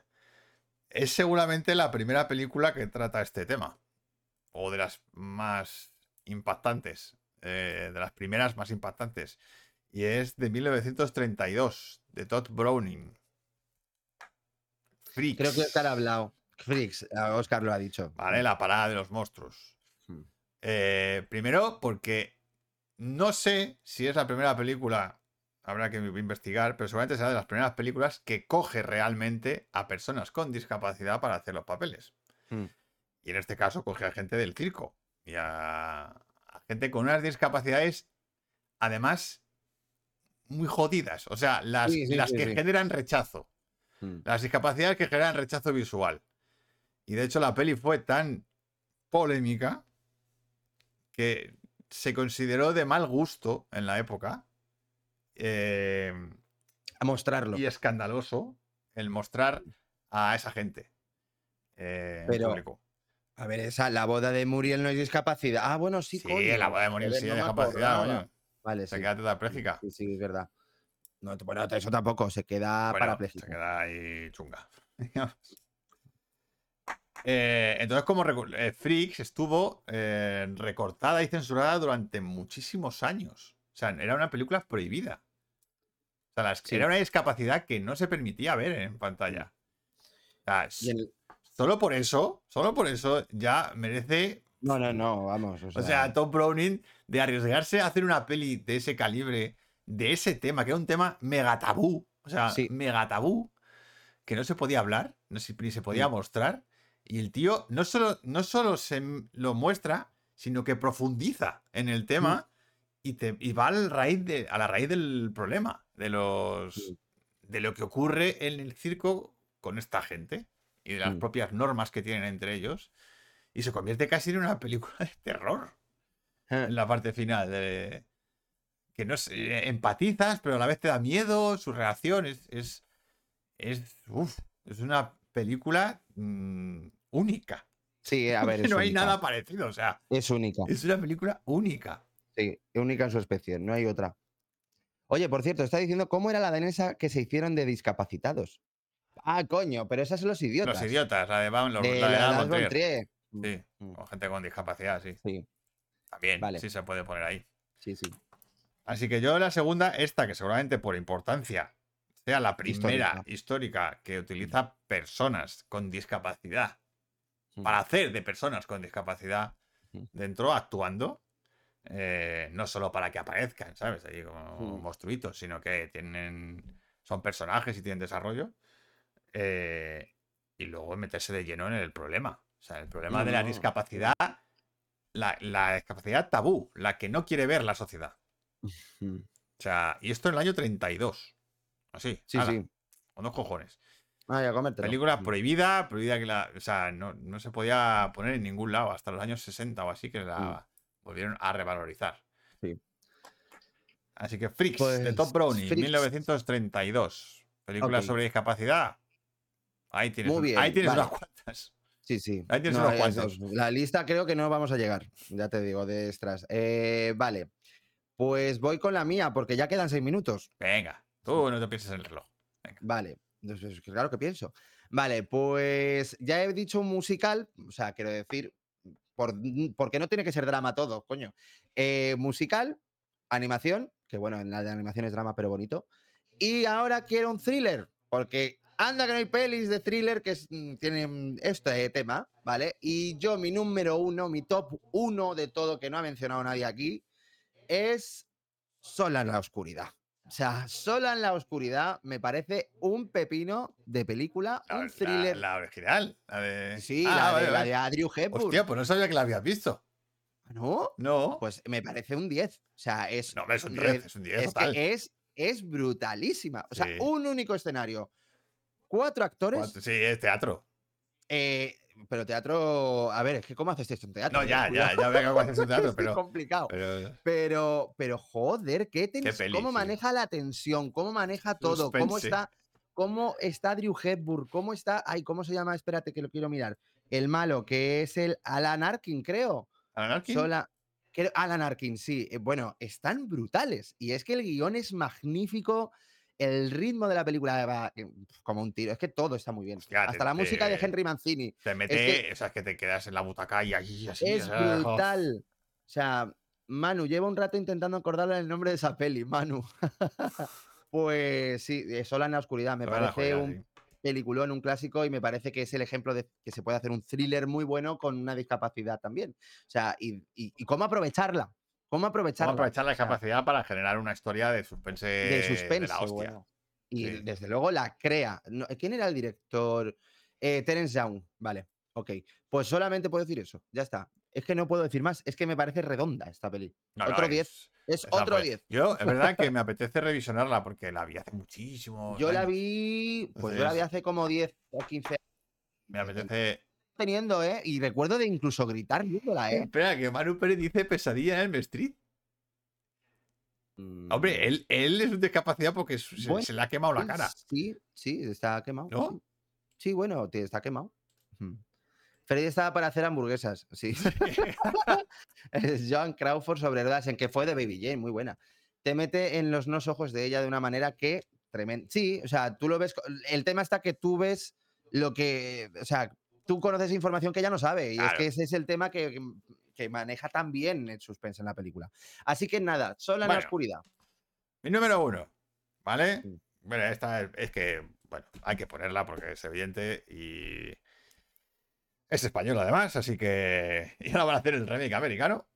es seguramente la primera película que trata este tema. O de las más impactantes. eh, de las primeras más impactantes. Y es de 1932, de Todd Browning. Freaks. Creo que Oscar ha hablado. Freaks, a Oscar lo ha dicho. Vale, la parada de los monstruos. Eh, primero, porque no sé si es la primera película, habrá que investigar, pero seguramente será de las primeras películas que coge realmente a personas con discapacidad para hacer los papeles. Mm. Y en este caso coge a gente del circo y a, a gente con unas discapacidades, además, muy jodidas. O sea, las, Sí, sí, las sí, que generan rechazo. Mm. Las discapacidades que generan rechazo visual. Y de hecho la peli fue tan polémica que se consideró de mal gusto en la época eh, A mostrarlo. y escandaloso el mostrar a esa gente eh, Pero, público. A ver, esa, la boda de Muriel no es discapacidad. Ah, bueno, sí, Sí, coño. la boda de Joder, sí no me discapacidad, coño. Vale, Se sí. queda tetrapléjica. Sí, sí, es verdad. No, bueno, eso tampoco, se queda Bueno, parapléjica. se queda ahí chunga. Eh, entonces, como eh, Freaks estuvo eh, recortada y censurada durante muchísimos años. O sea, era una película prohibida. O sea, las- Sí. era una discapacidad que no se permitía ver en pantalla. O sea, s- Y el- solo por eso, solo por eso ya merece. No, no, no, vamos. O O sea, Tom Browning de arriesgarse a hacer una peli de ese calibre, de ese tema, que era un tema mega tabú. O sea, Sí. mega tabú, que no se podía hablar, ni se podía mostrar. Y el tío no solo, no solo se lo muestra, sino que profundiza en el tema y, te, y va al raíz de, a la raíz del problema, de los Sí. de lo que ocurre en el circo con esta gente y de las Mm. propias normas que tienen entre ellos. Y se convierte casi en una película de terror eh, en la parte final. De, que no sé, empatizas, pero a la vez te da miedo. Su reacción es. Es, es, uf, es una película mm, única. Sí, a ver, es no hay única. nada parecido. O sea, Es única. es una película única. Sí, única en su especie, no hay otra. Oye, por cierto, está diciendo cómo era la danesa que se hicieron de discapacitados. Ah, coño, pero esas son los idiotas. Los idiotas, la de, Van- los- De la de la- Trier. Trier. Sí, Mm, con gente con discapacidad, sí. Sí, También, Vale. sí se puede poner ahí. sí, sí. Así que yo la segunda, esta que seguramente por importancia sea la primera Histórica. histórica, que utiliza personas con discapacidad para hacer de personas con discapacidad dentro actuando. eh, no solo para que aparezcan, ¿sabes? Ahí como monstruitos, sino que tienen. son personajes y tienen desarrollo. eh, y luego meterse de lleno en el problema. O sea, el problema No, de la no. discapacidad. La, la discapacidad tabú, la que no quiere ver la sociedad. O sea, y esto en el año 32. Así. Sí, ala, sí. Con dos cojones. Ah, ya comértelo. Película Mm. prohibida, prohibida que la. O sea, no, no se podía poner en ningún lado hasta los años 60 o así que la volvieron a revalorizar. Mm. Sí. Así que Freaks de Pues, Top Brownie, Freaks. 1932. Película sobre discapacidad. Ahí tienes, Muy bien, ahí tienes vale. unas cuantas. Sí, sí. Ahí tienes No, unos es- cuantos. La lista creo que no vamos a llegar, ya te digo, de extras. Eh, vale, pues voy con la mía, porque ya quedan seis minutos. Venga, tú no te pienses en el reloj. Vale, entonces, claro que pienso. Vale, pues ya he dicho musical, o sea, quiero decir, por, porque no tiene que ser drama todo, coño. Eh, musical, animación, que bueno, en la de animación es drama, pero bonito. Y ahora quiero un thriller, porque anda que no hay pelis de thriller que mm, tienen este tema, ¿vale? Y yo, mi número uno, mi top uno de todo que no ha mencionado nadie aquí, es Sola en la oscuridad. O sea, Sola en la oscuridad me parece un pepino de película, La, un la- thriller. la original. La de... Sí, Ah, la, vale, de, la vale. de Andrew Hepburn. Hostia, pues no sabía que la habías visto. ¿No? No. Pues me parece un 10. O sea, es, no, es un re- 10, es un 10 es total. que es, es brutalísima. O sea, Sí. un único escenario. Cuatro actores. Cuatro- Sí, es teatro. eh, pero teatro. A ver, es que ¿cómo haces esto en teatro? No, ya, ya, ya veo que haces un teatro, Es pero. complicado. pero Pero, pero joder, qué tens- peli, cómo sí. maneja la tensión, cómo maneja todo, cómo está, cómo está Drew Hepburn, cómo está, ay, ¿cómo se llama? Espérate que lo quiero mirar. El malo, que es el Alan Arkin, creo. ¿Alan Arkin? Sola, Alan Arkin, sí. eh, Bueno, están brutales. Y es que el guion es magnífico. El ritmo de la película va eh, como un tiro. Es que todo está muy bien. Hostia, Hasta te- la música de Henry Mancini. Te mete, que- o sea, es que te quedas en la butaca y allí así. es brutal. O sea, Manu, lleva un rato intentando acordarle el nombre de esa peli, Manu. pues sí, Sola en la oscuridad. Me Sola parece oscuridad, un sí. peliculón, un clásico, y me parece que es el ejemplo de que se puede hacer un thriller muy bueno con una discapacidad también. O sea, y, y- y cómo aprovecharla. Cómo aprovecharla. Vamos a aprovechar la capacidad para generar una historia de suspense. de suspense. la hostia. bueno. Y Sí. desde luego la crea. ¿Quién era el director? Eh, Terence Young. Vale, ok. Pues solamente puedo decir eso. Ya está. Es que no puedo decir más. Es que me parece redonda esta peli. No, Otro es- 10. Es otro fue- 10. Yo, es verdad que me apetece revisionarla porque la vi hace muchísimo. Yo la vi. Pues yo la vi hace como 10 o 15 años Me apetece. Teniendo, ¿eh? Y recuerdo de incluso gritar viéndola, ¿eh? Espera, que Manu Pérez dice pesadilla en el Street. Hombre, él, él es un discapacidad porque se, se- Bueno, se le ha quemado la cara. Sí, sí, está quemado. ¿No? Sí, bueno, te- está quemado. Freddy estaba para hacer hamburguesas, sí. Joan Crawford sobre en que fue de Baby Jane, muy buena. Te mete en los nos ojos de ella de una manera que tremenda. Sí, o sea, tú lo ves. El tema está que tú ves lo que. O sea, tú conoces información que ella no sabe. Y es que ese es el tema que, que maneja tan bien el suspense en la película. Así que nada, sola en la oscuridad. Mi número uno, ¿vale? Sí. Bueno, esta es, es que, bueno, hay que ponerla porque es evidente y es español además, así que y ahora van a hacer el remake americano.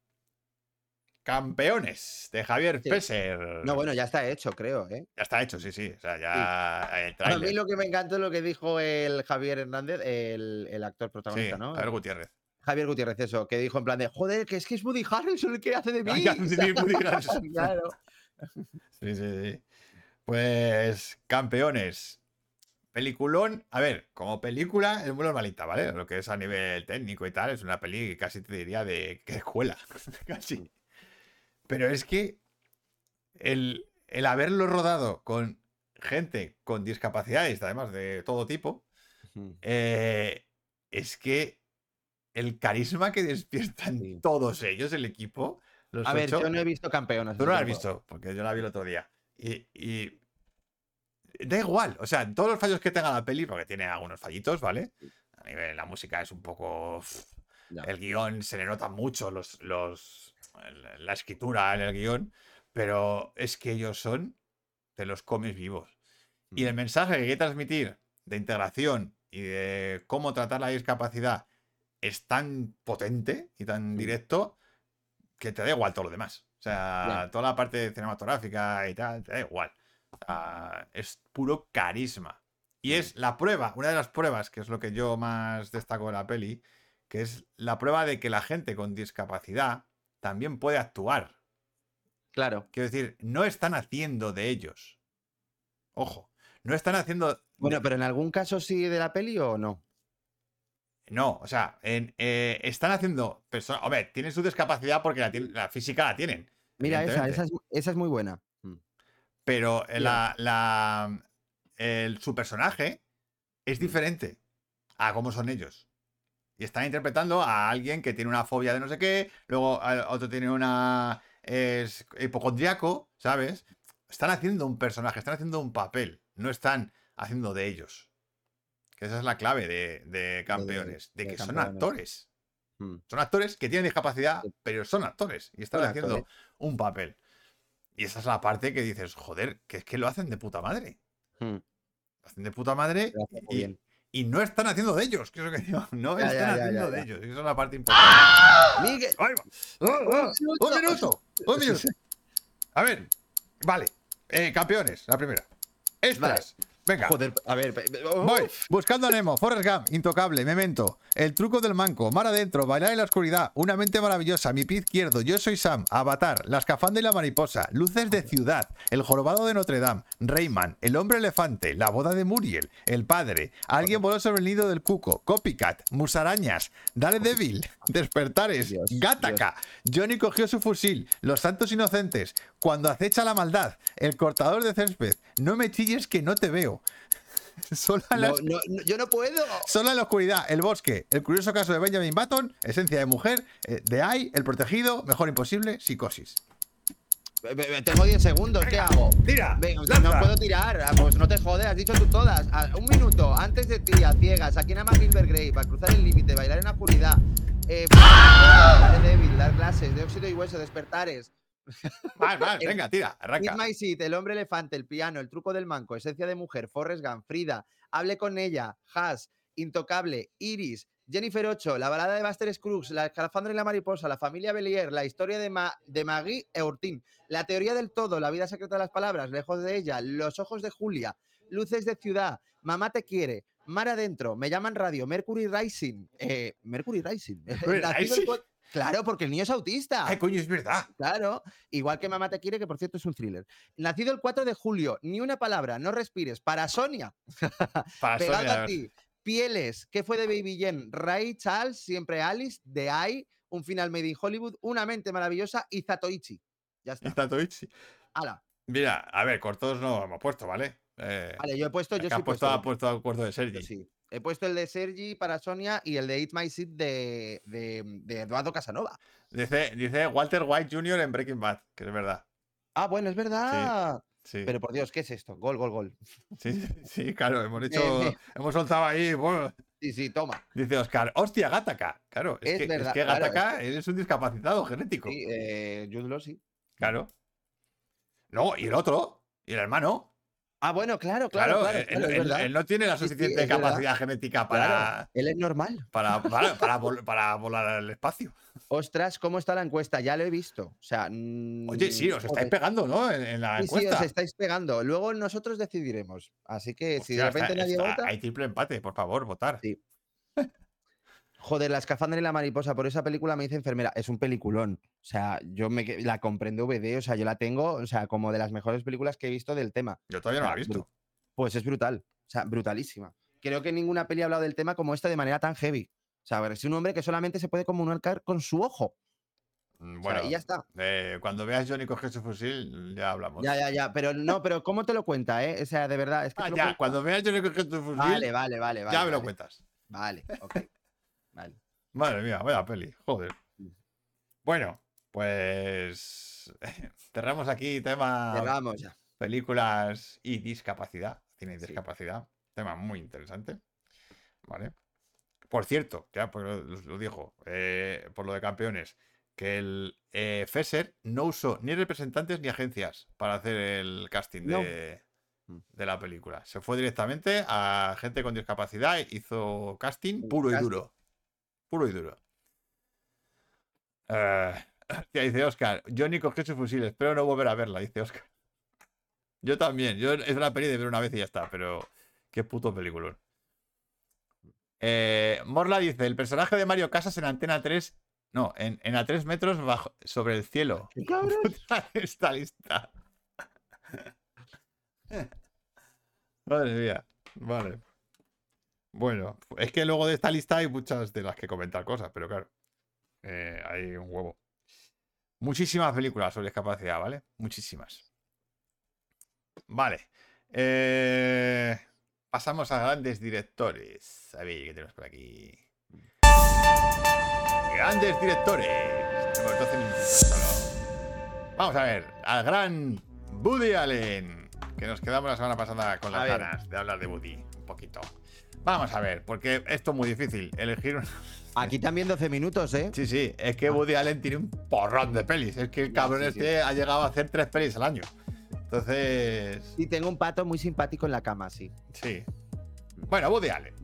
Campeones de Javier Sí. Fesser. No, bueno, ya está hecho, creo, ¿eh? Ya está hecho, sí, sí. O sea, ya el A mí lo que me encantó es lo que dijo el Javier Hernández, el, el actor Sí, protagonista, ¿no? Javier Gutiérrez. Javier Gutiérrez, eso, que dijo en plan de, joder, que es que es Woody Harrelson el que hace de mí. Claro. Sí, sí, sí. Pues, campeones. Peliculón. A ver, como película es muy normalita, ¿vale? Lo que es a nivel técnico y tal, es una peli que casi te diría de que escuela. casi. Pero es que el, el haberlo rodado con gente con discapacidades, además de todo tipo, eh, es que el carisma que despiertan Sí. todos ellos, el equipo. Los A ver, ocho- yo no he visto campeonas. Tú no la has visto, porque yo la vi el otro día. Y, y da igual, o sea, todos los fallos que tenga la peli, porque tiene algunos fallitos, ¿vale? A nivel, la música es un poco... El guion se le nota mucho los, los, la escritura en el guion, pero es que ellos son, te los comes vivos. Y el mensaje que quiere transmitir de integración y de cómo tratar la discapacidad es tan potente y tan Mm. directo que te da igual todo lo demás. O sea, toda la parte cinematográfica y tal, te da igual. O sea, es puro carisma. Y es la prueba, una de las pruebas, que es lo que yo más destaco de la peli, que es la prueba de que la gente con discapacidad también puede actuar. Claro. Quiero decir, no están haciendo de ellos. Ojo, no están haciendo. Bueno, de- pero en algún caso sí de la peli o no. No, o sea, en- eh, están haciendo. personas. Hombre, tienen su discapacidad porque la, física la tienen. Mira, esa, esa es, esa es muy buena. Mm. Pero eh, la, la- el- su personaje es Mm. diferente a cómo son ellos. Y están interpretando a alguien que tiene una fobia de no sé qué, luego otro tiene una. es hipocondriaco, ¿sabes? Están haciendo un personaje, están haciendo un papel, no están haciendo de ellos. Que esa es la clave de, de campeones, de, de que son actores. Mm. Son actores que tienen discapacidad, pero son actores y están Son haciendo actores. un papel. Y esa es la parte que dices, joder, que es que lo hacen de puta madre. Mm. Lo hacen de puta madre y, bien. Y no están haciendo de ellos, que es lo que digo. No Ya, están ya, haciendo de ellos. Esa es la parte importante. Miguel, ¡Ahí va! ¡Ah, ah! ¡Un minuto! ¡Un minuto! A ver, vale. Eh, campeones, la primera. Extras. Venga. joder, a ver. oh, Voy, buscando a Nemo, Forrest Gump, Intocable, Memento, El truco del manco, Mar adentro, Bailar en la oscuridad, Una mente maravillosa, Mi pie izquierdo, Yo soy Sam, Avatar, La escafandra y la mariposa, Luces de ciudad, El jorobado de Notre Dame, Rayman, El hombre elefante, La boda de Muriel, El padre, Alguien voló sobre el nido del cuco, Copycat, Musarañas, Daredevil, Despertares, Dios, Gattaca, Johnny cogió su fusil, Los santos inocentes, Cuando acecha la maldad, El cortador de césped, No me chilles que no te veo. Solo a no, las no, no, yo no puedo. Sola en la oscuridad, el bosque, el curioso caso de Benjamin Button, esencia de mujer, eh, de Ai, el protegido, mejor imposible, psicosis. Be- be- Tengo 10 segundos, ¿qué hago? ¡Tira! Venga, ¡Lanza! no puedo tirar. Ah, Pues no te jodes, has dicho tú todas. Ah, un minuto, antes de ti, a ciegas, aquí nada más Gilbert Grey, para cruzar el límite, bailar en la oscuridad. Eh, débil, dar clases, de óxido y hueso, despertares. Vale, vale, venga, tira, arranca. My Seat, El hombre elefante, El piano, El truco del manco, Esencia de mujer, Forrest Gump, Frida, Hable con ella, Has, Intocable, Iris, Jennifer 8, La balada de Buster Scruggs, La escalafandra y la mariposa, La familia Belier, La historia de, Ma- de Maggie e La teoría del todo, La vida secreta de las palabras, Lejos de ella, Los ojos de Julia, Luces de ciudad, Mamá te quiere, Mar adentro, Me llaman radio, Mercury Rising, eh, Mercury Rising. Mercury Rising. Claro, porque el niño es autista. Ay, coño, es verdad. Claro, igual que Mamá te quiere, que por cierto es un thriller. Nacido el 4 de julio, ni una palabra, no respires. Para Sonia, Para pegado Sonia, a ti. Pieles, ¿qué fue de Baby Jen? Ray Charles, siempre Alice, The Eye, un final made in Hollywood, una mente maravillosa y Zatoichi. Ya está. Twitch. Hala. Mira, a ver, cortos no hemos puesto, ¿vale? Eh, Vale, yo he puesto, yo sí ha he puesto, puesto. ha puesto de yo Sergi. sí. He puesto el de Sergi para Sonia y el de Eat My Seat de, de, de Eduardo Casanova. Dice, dice Walter White Jr. en Breaking Bad, que es verdad. Ah, bueno, es verdad. Sí, Pero por Dios, ¿qué es esto? Gol, gol, gol. sí, sí, claro, hemos hecho, eh. hemos soltado ahí, bueno, Sí, sí, toma. dice Oscar, hostia, Gattaca. Claro, es, Es que, verdad, es que claro, es un discapacitado genético. Sí, eh, Jude Law, sí. Claro. No, y el otro, y el hermano. Ah, bueno, claro, claro, Claro, claro, él, no tiene la Sí, sí, suficiente verdad. capacidad genética Claro, para, él es normal. para, para, para vol- para volar al espacio. Ostras, ¿cómo está la encuesta? Ya lo he visto. O sea, Oye, sí, mm, os estáis pegando, ¿no? En, en la Sí, sí, encuesta. os estáis pegando. Luego nosotros decidiremos. Así que si de está- repente nadie está- vota. Hay triple empate, por favor, votar. Sí. Joder, la escafandra y la mariposa, por esa película me dice enfermera. Es un peliculón. O sea, yo me, la compré en DVD, o sea, yo la tengo, o sea, como de las mejores películas que he visto del tema. Yo todavía no la he visto. Pues es brutal. O sea, brutalísima. Creo que ninguna peli ha hablado del tema como esta de manera tan heavy. O sea, a ver, es un hombre que solamente se puede comunicar con su ojo. Mm, O sea, Bueno, y ya está. eh, cuando veas Johnny coger su fusil, ya hablamos. Ya, ya, ya. Pero no, pero ¿cómo te lo cuenta, eh? O sea, de verdad. Es que Ah, ya, cuando veas Johnny coger su fusil, Vale, vale, vale, vale. ya me lo vale. cuentas. Vale, ok. Vale. Madre mía, vaya peli, joder. Bueno, pues cerramos aquí tema Cerramos ya. películas y discapacidad, cine y Sí. discapacidad, tema muy interesante. Vale. Por cierto, ya pues lo, lo dijo, eh, por lo de campeones, que el eh, FESER no usó ni representantes ni agencias para hacer el casting No. de, Mm. de la película. Se fue directamente a gente con discapacidad, hizo casting puro y duro. Puro y duro. Eh, dice Oscar, Johnny cogió su fusil, espero no volver a verla, dice Oscar. Yo también, yo es una peli de ver una vez y ya está, pero qué puto película. Eh, Morla dice, el personaje de Mario Casas en Antena 3, no, en, en a 3 metros bajo, sobre el cielo. ¡Qué! Está lista. Madre mía. Vale. Bueno, es que luego de esta lista hay muchas de las que comentar cosas, pero claro, eh, hay un huevo. Muchísimas películas sobre discapacidad, ¿vale? Muchísimas. Vale. eh, pasamos a grandes directores. A ver, ¿qué tenemos por aquí? Grandes directores. Tenemos 12 minutitos solo. Vamos a ver, al gran Woody Allen, que nos quedamos la semana pasada con las ganas de hablar de Woody un poquito. Vamos a ver, porque esto es muy difícil, elegir un... Aquí también 12 minutos, ¿eh? Sí, sí, es que Woody Allen tiene un porrón de pelis, es que el cabrón sí, este sí. ha llegado a hacer tres pelis al año. Entonces, Y tengo un pato muy simpático en la cama, sí. sí. Bueno, Woody Allen.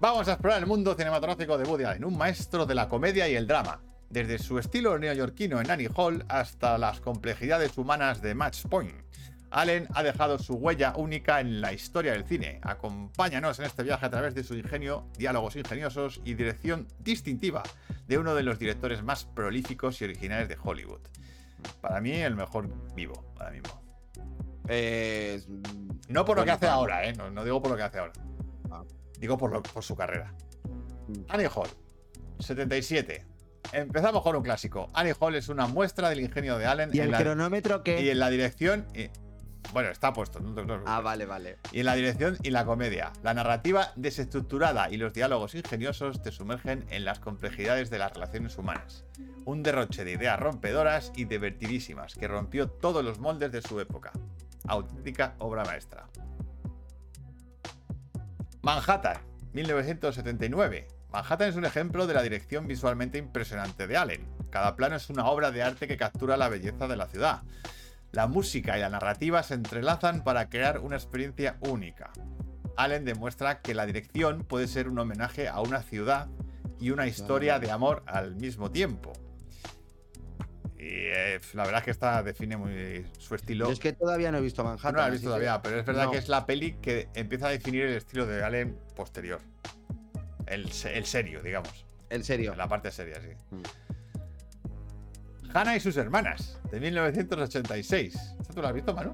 Vamos a explorar el mundo cinematográfico de Woody Allen, un maestro de la comedia y el drama. Desde su estilo neoyorquino en Annie Hall hasta las complejidades humanas de Match Point. Allen ha dejado su huella única en la historia del cine. Acompáñanos en este viaje a través de su ingenio, diálogos ingeniosos y dirección distintiva de uno de los directores más prolíficos y originales de Hollywood. Para mí, el mejor vivo, ahora mismo. Eh, No por lo que hace ahora, ¿eh? No, no digo por lo que hace ahora. Ah. Digo por, lo- por su carrera. Mm. Annie Hall, 77. Empezamos con un clásico. Annie Hall es una muestra del ingenio de Allen ¿Y en el la, cronómetro qué? y en la dirección. y- bueno, está puesto. no te preocupes. Ah, vale, vale. Y en la dirección y la comedia. La narrativa desestructurada y los diálogos ingeniosos te sumergen en las complejidades de las relaciones humanas. Un derroche de ideas rompedoras y divertidísimas que rompió todos los moldes de su época. Auténtica obra maestra. Manhattan, 1979. Manhattan es un ejemplo de la dirección visualmente impresionante de Allen. Cada plano es una obra de arte que captura la belleza de la ciudad. La música y la narrativa se entrelazan para crear una experiencia única. Allen demuestra que la dirección puede ser un homenaje a una ciudad y una historia de amor al mismo tiempo. Y eh, la verdad es que esta define muy su estilo. Yo es que todavía no he visto Manhattan. no la así visto que- todavía, pero es verdad No. que es la peli que empieza a definir el estilo de Allen posterior. El, se- el serio, digamos. En serio. La parte seria, sí. Mm. Hannah y sus hermanas, de 1986. ¿Esta tú la has visto, Manu?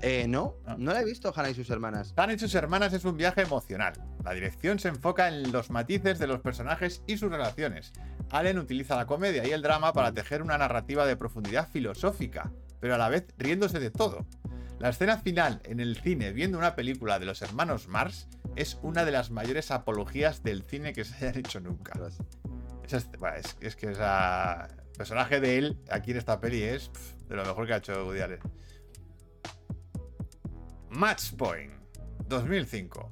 Eh, no, Ah. no la he visto, Hannah y sus hermanas. Hannah y sus hermanas es un viaje emocional. La dirección se enfoca en los matices de los personajes y sus relaciones. Allen utiliza la comedia y el drama para tejer una narrativa de profundidad filosófica, pero a la vez riéndose de todo. La escena final en el cine viendo una película de los hermanos Mars es una de las mayores apologías del cine que se hayan hecho nunca. Es- es que esa- personaje de él aquí en esta peli es de lo mejor que ha hecho Woody Allen. Match Point, 2005.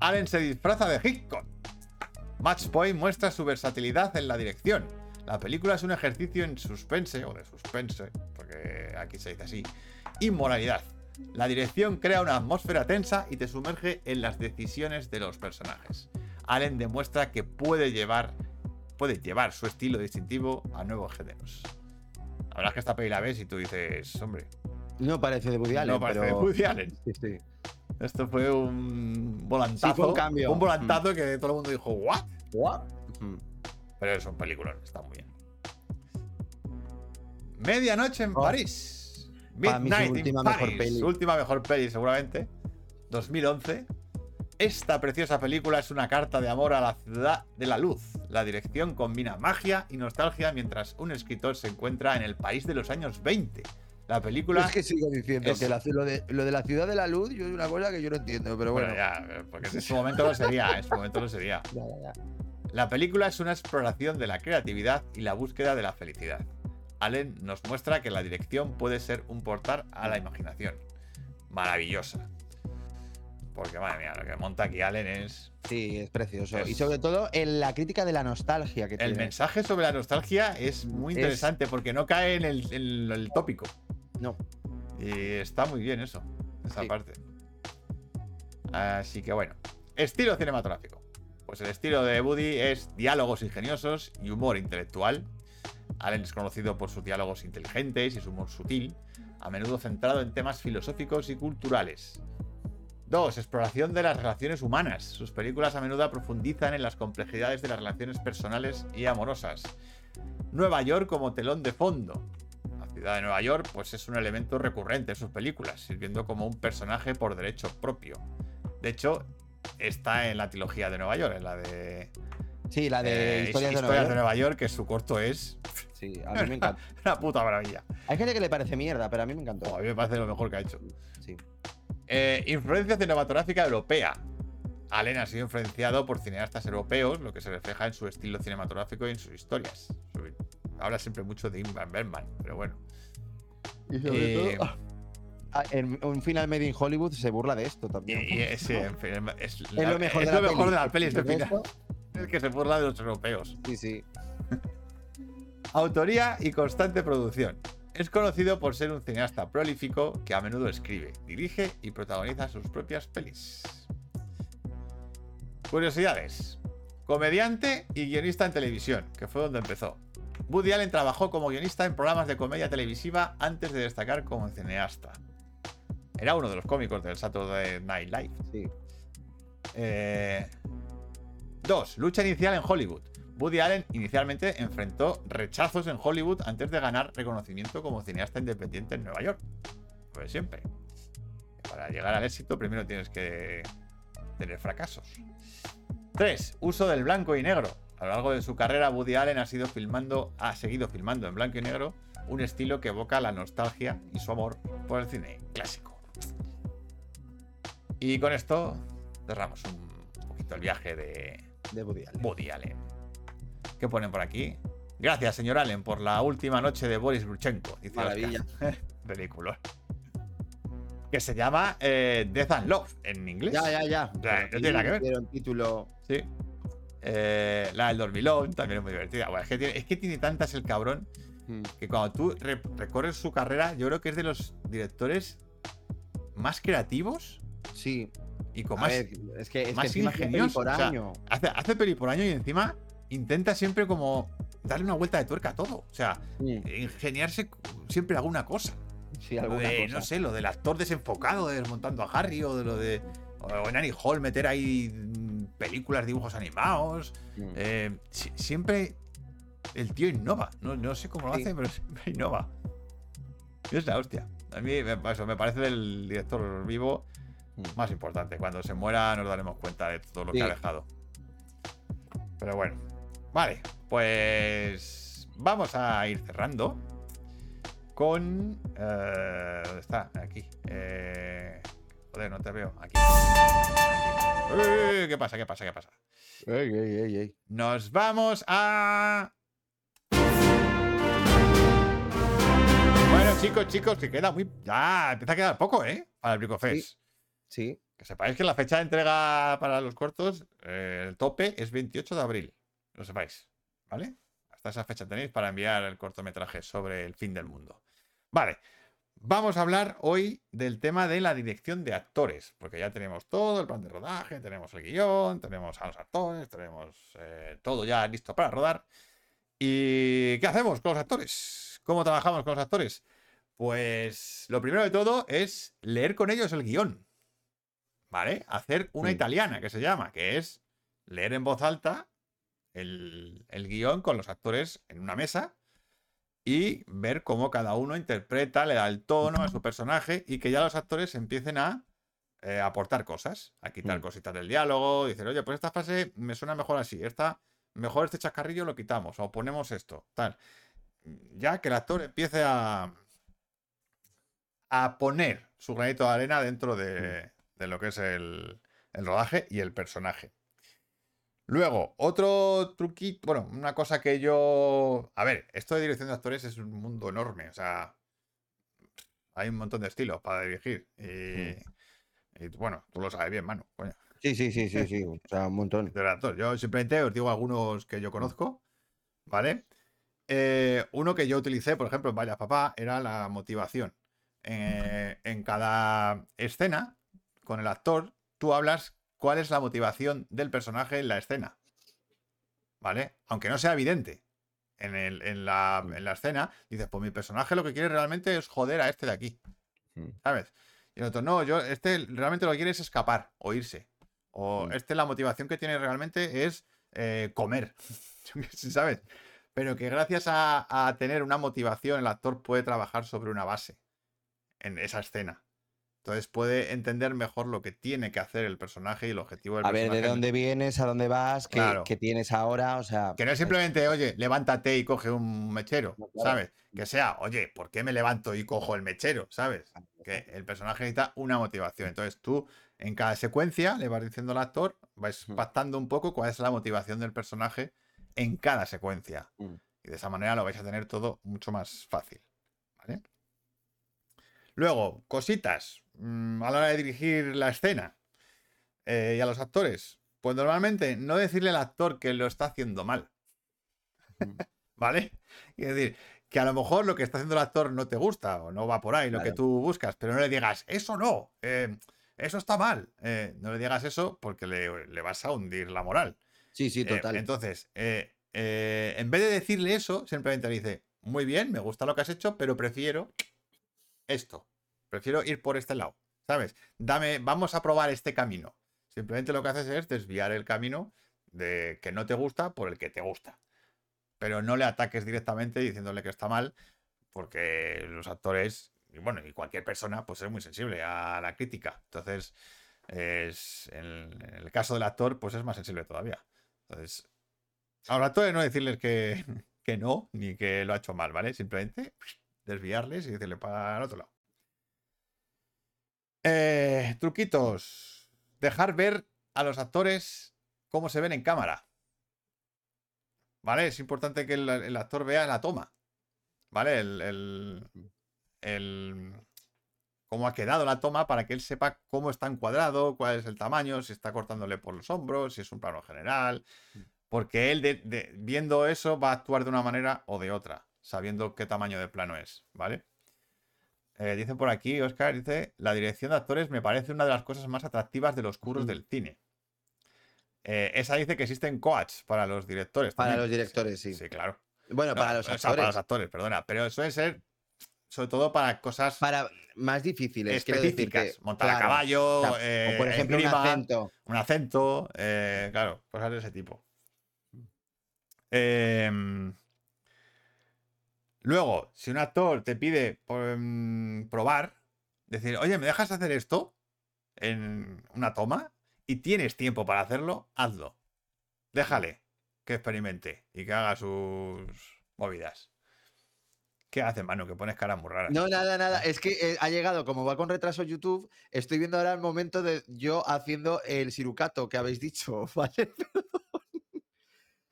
Allen se disfraza de Hitchcock. Match Point muestra su versatilidad en la dirección. La película es un ejercicio en suspense, o de suspense, porque aquí se dice así, y moralidad. La dirección crea una atmósfera tensa y te sumerge en las decisiones de los personajes. Allen demuestra que puede llevar, puede llevar su estilo distintivo a nuevos géneros. La verdad es que esta peli la ves y tú dices, hombre, No parece de Woody Allen, no parece pero... de Woody Allen. Sí, sí. Esto fue un volantazo. Sí, fue un cambio. Un volantazo que todo el mundo dijo, ¿what? Mm. Pero es un peliculón, está muy bien. Medianoche en Oh. París. Para mí Midnight in última mejor Paris. peli. Última mejor peli, seguramente. 2011. Esta preciosa película es una carta de amor a la ciudad de la luz. La dirección combina magia y nostalgia mientras un escritor se encuentra en el país de los años 20. La película. Es que sigo diciendo es- que la- lo, de, lo de la ciudad de la luz yo es una cosa que yo no entiendo, pero bueno. Bueno, ya, porque en su momento lo sería, en su momento lo sería. Ya, ya, ya. La película es una exploración de la creatividad y la búsqueda de la felicidad. Allen nos muestra que la dirección puede ser un portal a la imaginación. Maravillosa. Porque, madre mía, lo que monta aquí Allen es... Sí, es precioso. Es- Y sobre todo en la crítica de la nostalgia que El tiene. mensaje sobre la nostalgia es muy Es- interesante porque no cae en el, en el tópico. No. Y está muy bien eso. esa Sí. parte. Así que bueno. Estilo cinematográfico. Pues el estilo de Woody es diálogos ingeniosos y humor intelectual. Allen es conocido por sus diálogos inteligentes y su humor sutil, a menudo centrado en temas filosóficos y culturales. 2. Exploración de las relaciones humanas. Sus películas a menudo profundizan en las complejidades de las relaciones personales y amorosas. Nueva York como telón de fondo. La ciudad de Nueva York pues es un elemento recurrente en sus películas, sirviendo como un personaje por derecho propio. De hecho, está en la trilogía de Nueva York, en la de, Sí, la de eh, historias, de Nueva York. Nueva York, que su corto es Sí, a mí me encanta. una puta maravilla. Hay gente que le parece mierda, pero a mí me encantó. Oh, a mí me parece lo mejor que ha hecho. Eh, influencia cinematográfica europea. Allen ha sido influenciado por cineastas europeos, lo que se refleja en su estilo cinematográfico y en sus historias. Habla siempre mucho de Ingmar Bergman, pero bueno. Y sobre Eh, todo, ah, en un final made in Hollywood se burla de esto también. y es, en fin, es es la- lo mejor, es de, lo la mejor peli. de la peli este El final. resto, Es que se burla de los europeos. Sí, sí. Autoría y constante producción. Es conocido por ser un cineasta prolífico que a menudo escribe, dirige y protagoniza sus propias pelis. Curiosidades. Comediante y guionista en televisión, que fue donde empezó. Woody Allen trabajó como guionista en programas de comedia televisiva antes de destacar como cineasta. Era uno de los cómicos del Saturday Night Live. sí. Eh, Dos, lucha inicial en Hollywood. Woody Allen inicialmente enfrentó rechazos en Hollywood antes de ganar reconocimiento como cineasta independiente en Nueva York. Pues siempre. Para llegar al éxito primero tienes que tener fracasos. 3. Uso del blanco y negro. A lo largo de su carrera, Woody Allen ha, sido filmando, ha seguido filmando en blanco y negro un estilo que evoca la nostalgia y su amor por el cine clásico. Y con esto cerramos un poquito el viaje de De Woody Allen. Woody Allen. ¿Qué ponen por aquí? Gracias, señor Allen, por la última noche de Boris Bruchenko. Dice Maravilla. Película. Que se llama eh, Death and Love en inglés. Ya, ya, ya. no tiene nada que ver. título. Sí. Eh, la del dormilón también es muy divertida. Bueno, es, que tiene, es que tiene tantas el cabrón Mm. que cuando tú re- recorres su carrera, yo creo que es de los directores más creativos Sí. y con A más. ver, es que es más que encima peli por o sea, año. Hace, hace peli por año y encima intenta siempre como darle una vuelta de tuerca a todo. O sea, ingeniarse siempre alguna cosa. Sí, Lo alguna de, cosa. no sé, lo del actor desenfocado de desmontando a Harry o de lo de. O en Annie Hall meter ahí mm, películas, dibujos animados. Mm. Eh, si- siempre el tío innova. No, no sé cómo lo hace, pero siempre innova. Es la hostia. A mí me, eso, me parece el director vivo Mm. más importante. Cuando se muera nos daremos cuenta de todo lo que ha dejado. Pero bueno. Vale, pues vamos a ir cerrando con... eh, ¿Dónde está? Aquí. Eh, joder, no te veo. Aquí. Aquí. ¿Qué pasa? ¿Qué pasa? ¿Qué pasa? Ey, ey, ey, ey. Nos vamos a... Bueno, chicos, chicos, que queda muy... Ya, empieza a quedar poco, ¿eh? Para el Bricofest. Sí. Que sepáis que la fecha de entrega para los cortos, eh, el tope es 28 de abril. Lo sepáis, ¿vale? Hasta esa fecha tenéis para enviar el cortometraje sobre el fin del mundo. Vale, vamos a hablar hoy del tema de la dirección de actores, porque ya tenemos todo el plan de rodaje, tenemos el guion, tenemos a los actores, tenemos eh, todo ya listo para rodar. ¿Y qué hacemos con los actores? ¿Cómo trabajamos con los actores? Pues lo primero de todo es leer con ellos el guion. ¿Vale? Hacer una Sí. italiana que se llama, que es leer en voz alta el, el guion con los actores en una mesa y ver cómo cada uno interpreta, le da el tono a su personaje y que ya los actores empiecen a eh, aportar cosas, a quitar Mm. cositas del diálogo, dicen, oye, pues esta frase me suena mejor así, esta, mejor este chascarrillo lo quitamos o ponemos esto, tal. Ya que el actor empiece a, a poner su granito de arena dentro de, de lo que es el, el rodaje y el personaje. Luego, otro truquito, bueno, una cosa que yo... A ver, esto de dirección de actores es un mundo enorme, o sea, hay un montón de estilos para dirigir. Y, y, bueno, tú lo sabes bien, mano. Coño, Sí, sí, sí, sí, sí. O sea, un montón. Yo simplemente os digo algunos que yo conozco, ¿vale? Eh, uno que yo utilicé, por ejemplo, en Vaya Papá, era la motivación. eh, en cada escena con el actor, tú hablas cuál es la motivación del personaje en la escena. ¿Vale? Aunque no sea evidente en, el- en la, en la escena, dices, pues mi personaje lo que quiere realmente es joder a este de aquí. Mm. ¿Sabes? Y el otro, no, yo, este realmente lo que quiere es escapar o irse. O Mm. este la motivación que tiene realmente es eh, comer. ¿Sabes? Pero que gracias a, a tener una motivación, el actor puede trabajar sobre una base en esa escena. Entonces puede entender mejor lo que tiene que hacer el personaje y el objetivo del A ver, personaje. de dónde vienes, a dónde vas, qué, Claro. qué tienes ahora, o sea. Que no es simplemente, oye, levántate y coge un mechero, No, claro. ¿sabes? Que sea, oye, ¿por qué me levanto y cojo el mechero? ¿Sabes? Que el personaje necesita una motivación. Entonces tú, en cada secuencia, le vas diciendo al actor, vais Mm. pactando un poco cuál es la motivación del personaje en cada secuencia. Mm. Y de esa manera lo vais a tener todo mucho más fácil. ¿Vale? Luego, cositas mm, a la hora de dirigir la escena eh, y a los actores. Pues normalmente no decirle al actor que lo está haciendo mal. ¿Vale? Es decir, que a lo mejor lo que está haciendo el actor no te gusta o no va por ahí, lo que tú buscas, pero no le digas, eso no, eh, eso está mal. Eh, no le digas eso porque le, le vas a hundir la moral. Sí, sí, total. entonces, eh, en vez de decirle eso, simplemente le dice, muy bien, me gusta lo que has hecho, pero prefiero esto. Prefiero ir por este lado. ¿Sabes? Dame, vamos a probar este camino. Simplemente lo que haces es desviar el camino de que no te gusta por el que te gusta. Pero no le ataques directamente diciéndole que está mal, porque los actores, y bueno, y cualquier persona, pues es muy sensible a la crítica. Entonces, es, en, el caso del actor, pues es más sensible todavía. Entonces, a los actores no decirles que, que no, ni que lo ha hecho mal, ¿vale? Simplemente desviarles y decirle para el otro lado. Eh, truquitos. Dejar ver a los actores cómo se ven en cámara. ¿Vale? Es importante que el, el actor vea la toma. ¿Vale? El, el- el- cómo ha quedado la toma para que él sepa cómo está encuadrado, cuál es el tamaño, si está cortándole por los hombros, si es un plano general. Porque él, de- de- viendo eso, va a actuar de una manera o de otra, sabiendo qué tamaño de plano es, ¿vale? Eh, dice por aquí, Oscar, dice, la dirección de actores me parece una de las cosas más atractivas de los curros del cine. Eh, esa dice que existen coach para los directores. Para también. los directores, sí. Sí, claro. Bueno, No, para los o sea, actores. para los actores, perdona. Pero suele ser, sobre todo para cosas para más difíciles, quiero decir que, específicas. Montar a caballo, o eh, por ejemplo un acento. un acento, eh, claro, cosas de ese tipo. Em, luego, si un actor te pide mm, probar, decir, oye, ¿me dejas hacer esto en una toma? Y tienes tiempo para hacerlo, hazlo. Déjale que experimente y que haga sus movidas. ¿Qué hace, mano? Que pones caras muy raras. No, nada, nada. Es que eh, ha llegado, como va con retraso YouTube, estoy viendo ahora el momento de yo haciendo el sirucato que habéis dicho, ¿vale?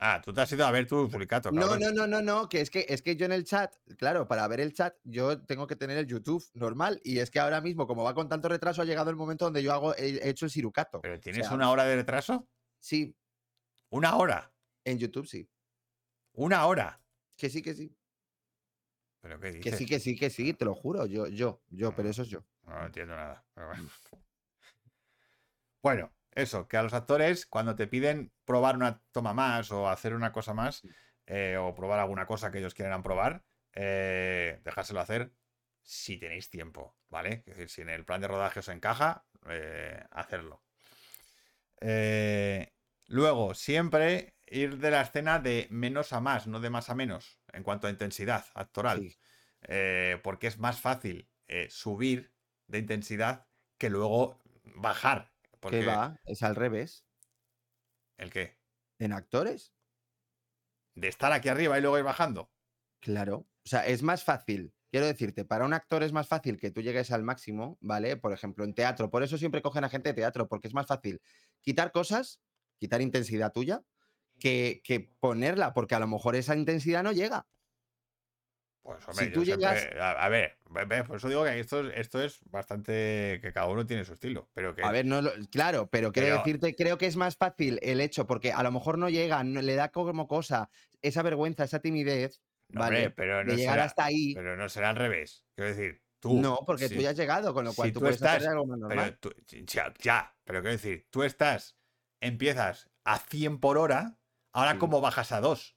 Ah, tú te has ido a ver tu publicato, No, cabrón. no, no, no, no, que es que es que yo en el chat, claro, para ver el chat, yo tengo que tener el YouTube normal. Y es que ahora mismo, como va con tanto retraso, ha llegado el momento donde yo hago, he he hecho el sirucato. ¿Pero tienes sea, una hora de retraso? Sí, ¿Una hora? en YouTube sí. ¿Una hora? Que sí, que sí. ¿Pero qué Que dices? sí, que sí, que sí, te lo juro. Yo, yo, yo, pero Ah. eso es yo. No entiendo nada. pero bueno. Bueno, eso, que a los actores, cuando te piden probar una toma más o hacer una cosa más, eh, o probar alguna cosa que ellos quieran probar, eh, dejárselo hacer si tenéis tiempo, ¿vale? Es decir, si en el plan de rodaje os encaja, eh, hacerlo. Luego, siempre ir de la escena de menos a más, no de más a menos, en cuanto a intensidad actoral. Sí. Porque es más fácil subir de intensidad que luego bajar. Porque, ¿Qué va? Es al revés. ¿El qué? En actores, De estar aquí arriba y luego ir bajando. claro. O sea, es más fácil. Quiero decirte, para un actor es más fácil que tú llegues al máximo, ¿vale? Por ejemplo, en teatro. Por eso siempre cogen a gente de teatro, porque es más fácil quitar cosas, quitar intensidad tuya, que, que ponerla, porque a lo mejor esa intensidad no llega. Pues hombre, Si tú siempre- llegas- a, a ver, ve- ve, por eso digo que esto, es- esto es bastante. que cada uno tiene su estilo. Pero que. A ver, no claro, pero quiero Pero- decirte, creo que es más fácil el hecho, porque a lo mejor no llega, no- le da como cosa esa vergüenza, esa timidez, no, ¿vale? hombre, pero no de llegar será- hasta ahí. Pero no será al revés. Quiero decir, Tú, no, porque tú ya has llegado, con lo cual Si tú, tú puedes estás- hacer algo más Pero normal. tú- ya, ya, pero quiero decir, tú estás, empiezas a 100 por hora, ahora Sí. cómo bajas a 2.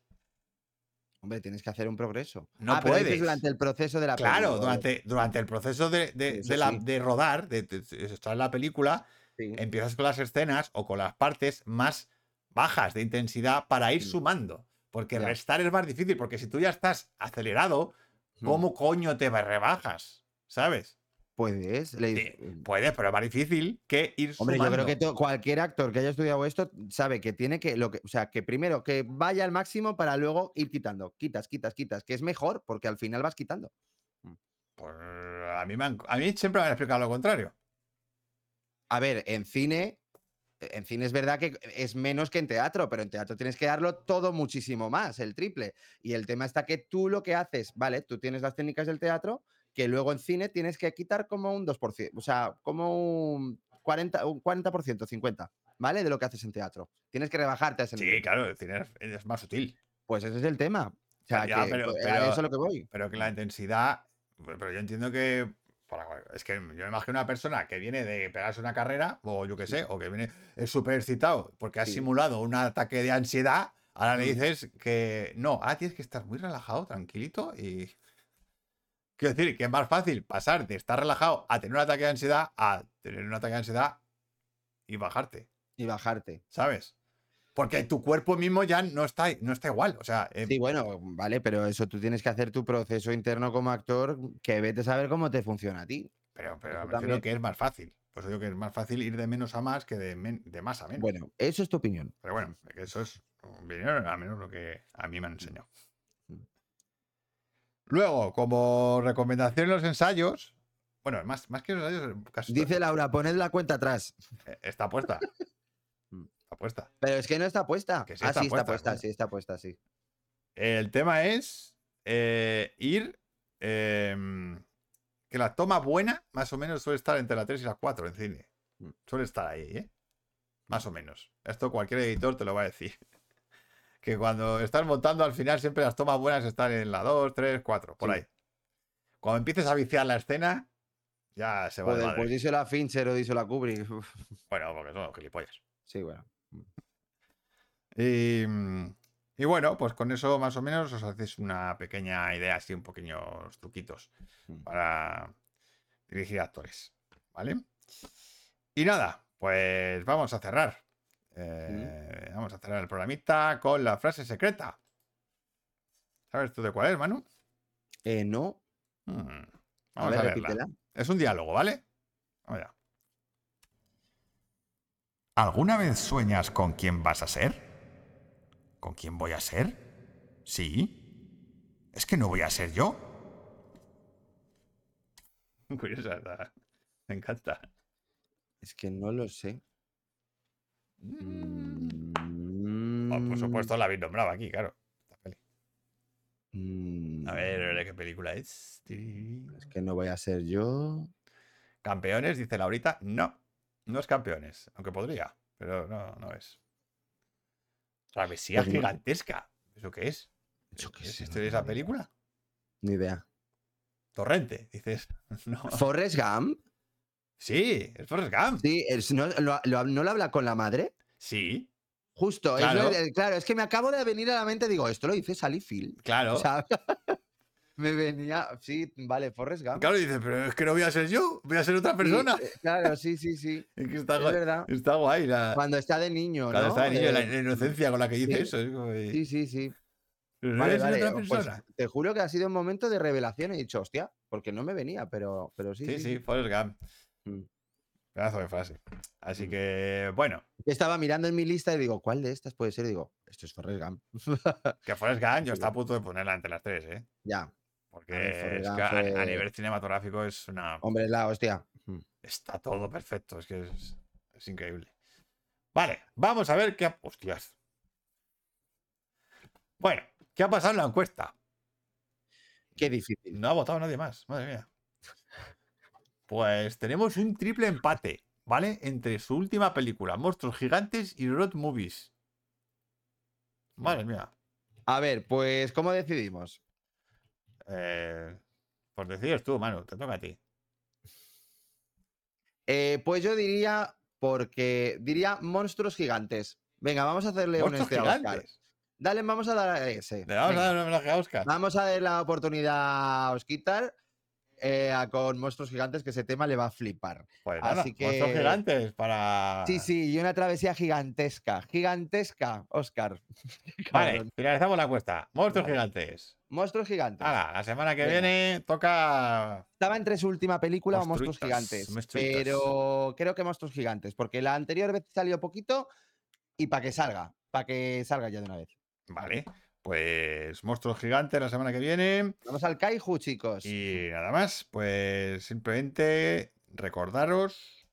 Hombre, tienes que hacer un progreso. No ah, pero puedes. durante el proceso de la Claro, peli, durante, durante el proceso de, de- de la- sí. de rodar, de, estar en la película, sí. empiezas con las escenas o con las partes más bajas de intensidad para ir sumando. Porque Ya. restar es más difícil, porque si tú ya estás acelerado, Mm. ¿cómo coño te rebajas? ¿Sabes? Puedes. le Sí, dices- puedes, pero es más difícil que ir Hombre, yo creo que cualquier actor que haya estudiado esto sabe que tiene que, lo que, o sea, que primero que vaya al máximo para luego ir quitando. Quitas, quitas, quitas, que es mejor porque al final vas quitando. Pues, a, mí me han- a mí siempre me han explicado lo contrario. A ver, en cine, en cine es verdad que es menos que en teatro, pero en teatro tienes que darlo todo muchísimo más, el triple. Y el tema está que tú lo que haces, vale, tú tienes las técnicas del teatro, que luego en cine tienes que quitar como un 2%, o sea, como un 40%, un 40%, 50%, ¿vale? De lo que haces en teatro. Tienes que rebajarte a ese Sí, nivel. claro, el cine es, más sutil. Pues ese es el tema. O sea, Ya, que, pero- pero- eso es lo que voy. Pero que la intensidad. Pero yo entiendo que. Es que yo me imagino una persona que viene de pegarse una carrera, o yo qué sé, o que viene es súper excitado porque ha Sí. simulado un ataque de ansiedad. Ahora le Mm. dices que no, ahora tienes que estar muy relajado, tranquilito y. Quiero decir que es más fácil pasar de estar relajado a tener un ataque de ansiedad a tener un ataque de ansiedad y bajarte, Y bajarte. ¿sabes? Porque tu cuerpo mismo ya no está, no está igual. O sea, eh, Sí, bueno, vale, pero eso tú tienes que hacer tu proceso interno como actor, que vete a saber cómo te funciona a ti. Pero, pero me también. que es más fácil. Pues digo que es más fácil ir de menos a más que de, men- de más a menos. Bueno, eso es tu opinión. Pero bueno, eso es opinión, a menos lo que a mí me han enseñado. Luego, como recomendación en los ensayos, bueno, más, más que los ensayos, casi todo- Dice Laura, poned la cuenta atrás. eh, está puesta. Mm. Está puesta. Pero es que no está puesta. Que sí ah, está sí, está puesta, sí, está puesta, sí. El tema es eh, ir. em, que la toma buena, más o menos, suele estar entre la 3 y la 4 en cine. Mm. Suele estar ahí, ¿eh? Más o menos. Esto cualquier editor te lo va a decir. Que cuando estás montando, al final siempre las tomas buenas están en la 2, 3, 4, por Sí. ahí. Cuando empieces a viciar la escena, ya se va madre. pues díselo a Fincher o díselo a Kubrick. Bueno, porque son gilipollas. Sí, bueno. Y, y bueno, pues con eso más o menos os hacéis una pequeña idea, así un pequeños truquitos Mm. para dirigir actores. ¿Vale? Y nada, pues vamos a cerrar. Eh, Vamos a cerrar el programita con la frase secreta. ¿Sabes tú de cuál es, Manu? Eh, no. Hmm, A Vamos ver, a, verla. repítela. Es un diálogo, ¿vale? Vamos allá. ¿Alguna vez sueñas con quién vas a ser? ¿Con quién voy a ser? ¿Sí? ¿Es que no voy a ser yo? Curiosa, me encanta. Es que no lo sé. Oh, por Mm, supuesto la habéis nombrado aquí, claro. mm, A ver, qué película es. Es que no voy a ser yo. Campeones, dice Laurita. No, no es campeones, aunque podría, pero no, no es. Travesía Pues no. gigantesca. ¿Eso qué es? Yo qué ¿Es esto de esa película? Ni idea. Torrente, dices. No. Forrest Gump. Sí, es Forrest Gump. Sí, es- no, lo, lo- ¿no lo habla con la madre? Sí, Justo, Claro. es que me acabo de venir a la mente, digo, esto lo dice Sally Field. claro. O sea, me venía, sí, vale, Forrest Gump. Claro, dices, pero es que no voy a ser yo, voy a ser otra Sí, persona. eh, claro, sí, sí, sí. Es que está, Es guay, verdad. está guay la, Cuando está de niño, cuando ¿no? está de niño, la, Eh, la inocencia con la que dice sí. eso. es como de, Sí, sí, sí. "Pero Vale, vale, otra pues, te juro que ha sido un momento de revelación. He dicho, hostia, porque no me venía, pero, pero sí. Sí, sí, Forrest Gump. Mm. Pedazo de frase. Así Mm. que, bueno, Estaba mirando en mi lista y digo, ¿cuál de estas puede ser? Y digo, esto es Forrest Gump. que Forrest Gump yo está a punto de ponerla entre las tres, ¿eh? ya, Porque A es que nivel cinematográfico es una. hombre, la hostia. Mm. Está todo perfecto, es que es, es increíble. Vale, vamos a ver qué ha. Hostias. Bueno, ¿qué ha pasado en la encuesta? Qué difícil. No ha votado nadie más, madre mía. Pues tenemos un triple empate, ¿vale? Entre su última película, Monstruos Gigantes y Road Movies. Madre mía. A ver, pues, ¿cómo decidimos? Eh, Pues decides tú, Manu, te toca a ti. Eh, pues yo diría, porque diría monstruos gigantes. Venga, vamos a hacerle un este a Oscar. Dale, vamos a dar a ese. Le vamos Venga. a dar un homenaje a Oscar. Vamos a dar la oportunidad a Osquitar eh, con monstruos gigantes, que ese tema le va a flipar. Pues nada, así monstruos que- gigantes para. Sí, sí, y una travesía gigantesca. Gigantesca, Oscar. Vale, finalizamos la encuesta. Monstruos Vale. gigantes. Monstruos gigantes. La semana que viene toca. Estaba entre su última película o Monstruos Gigantes. monstruitos. Pero creo que Monstruos Gigantes, porque la anterior vez salió poquito y para que salga, para que salga ya de una vez. Vale, pues monstruos gigantes la semana que viene. Vamos al Kaiju, chicos. Y nada más, pues simplemente recordaros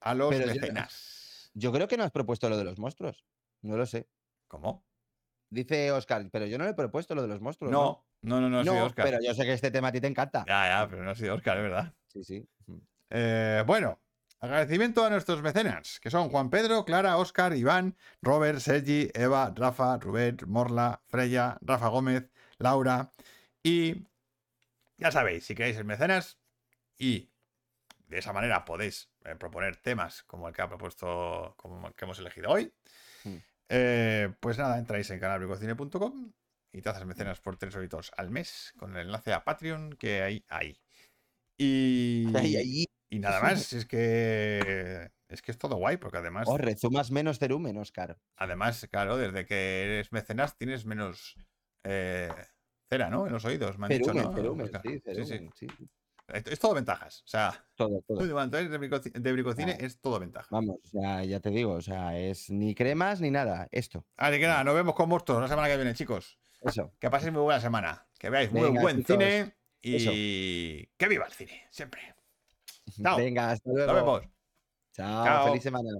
a los Pero yo- mecenas. Yo creo que no has propuesto lo de los monstruos. No lo sé. ¿Cómo? Dice Oscar, pero yo no le he propuesto lo de los monstruos. No, no, no, no, ha sido Oscar. pero yo sé que este tema a ti te encanta. Ya, ya, pero no ha sido Oscar, es verdad. Sí, sí. Eh, bueno, agradecimiento a nuestros mecenas, que son Juan Pedro, Clara, Oscar, Iván, Robert, Sergi, Eva, Rafa, Rubén, Morla, Freya, Rafa Gómez, Laura y ya sabéis, si queréis ser mecenas y de esa manera podéis eh, proponer temas como el que ha propuesto, como el que hemos elegido hoy, Mm. eh, pues nada, entráis en canalbricocine.com y te haces mecenas por tres horitos al mes con el enlace a Patreon que hay ahí. Y... Ahí, ahí. Y nada más, es que es que es todo guay, porque además, Oh, rezumas menos cerumen, Oscar. además, claro, desde que eres mecenas tienes menos eh, cera, ¿no? En los oídos, me han dicho, ¿no? cerumen, sí, Sí, sí. cerumen, sí. Es, es todo ventajas. O sea, Todo, todo. de, bricoci- de bricocine es todo ventaja. Vamos, ya, ya te digo, o sea, es ni cremas ni nada, esto, Así que nada, nos vemos con monstruos la semana que viene, chicos. eso. Que paséis muy buena semana. Que veáis muy Venga, buen chicos, cine y que viva el cine, siempre. Chao. Venga, hasta luego. Nos vemos. Chao, Chao. feliz semana.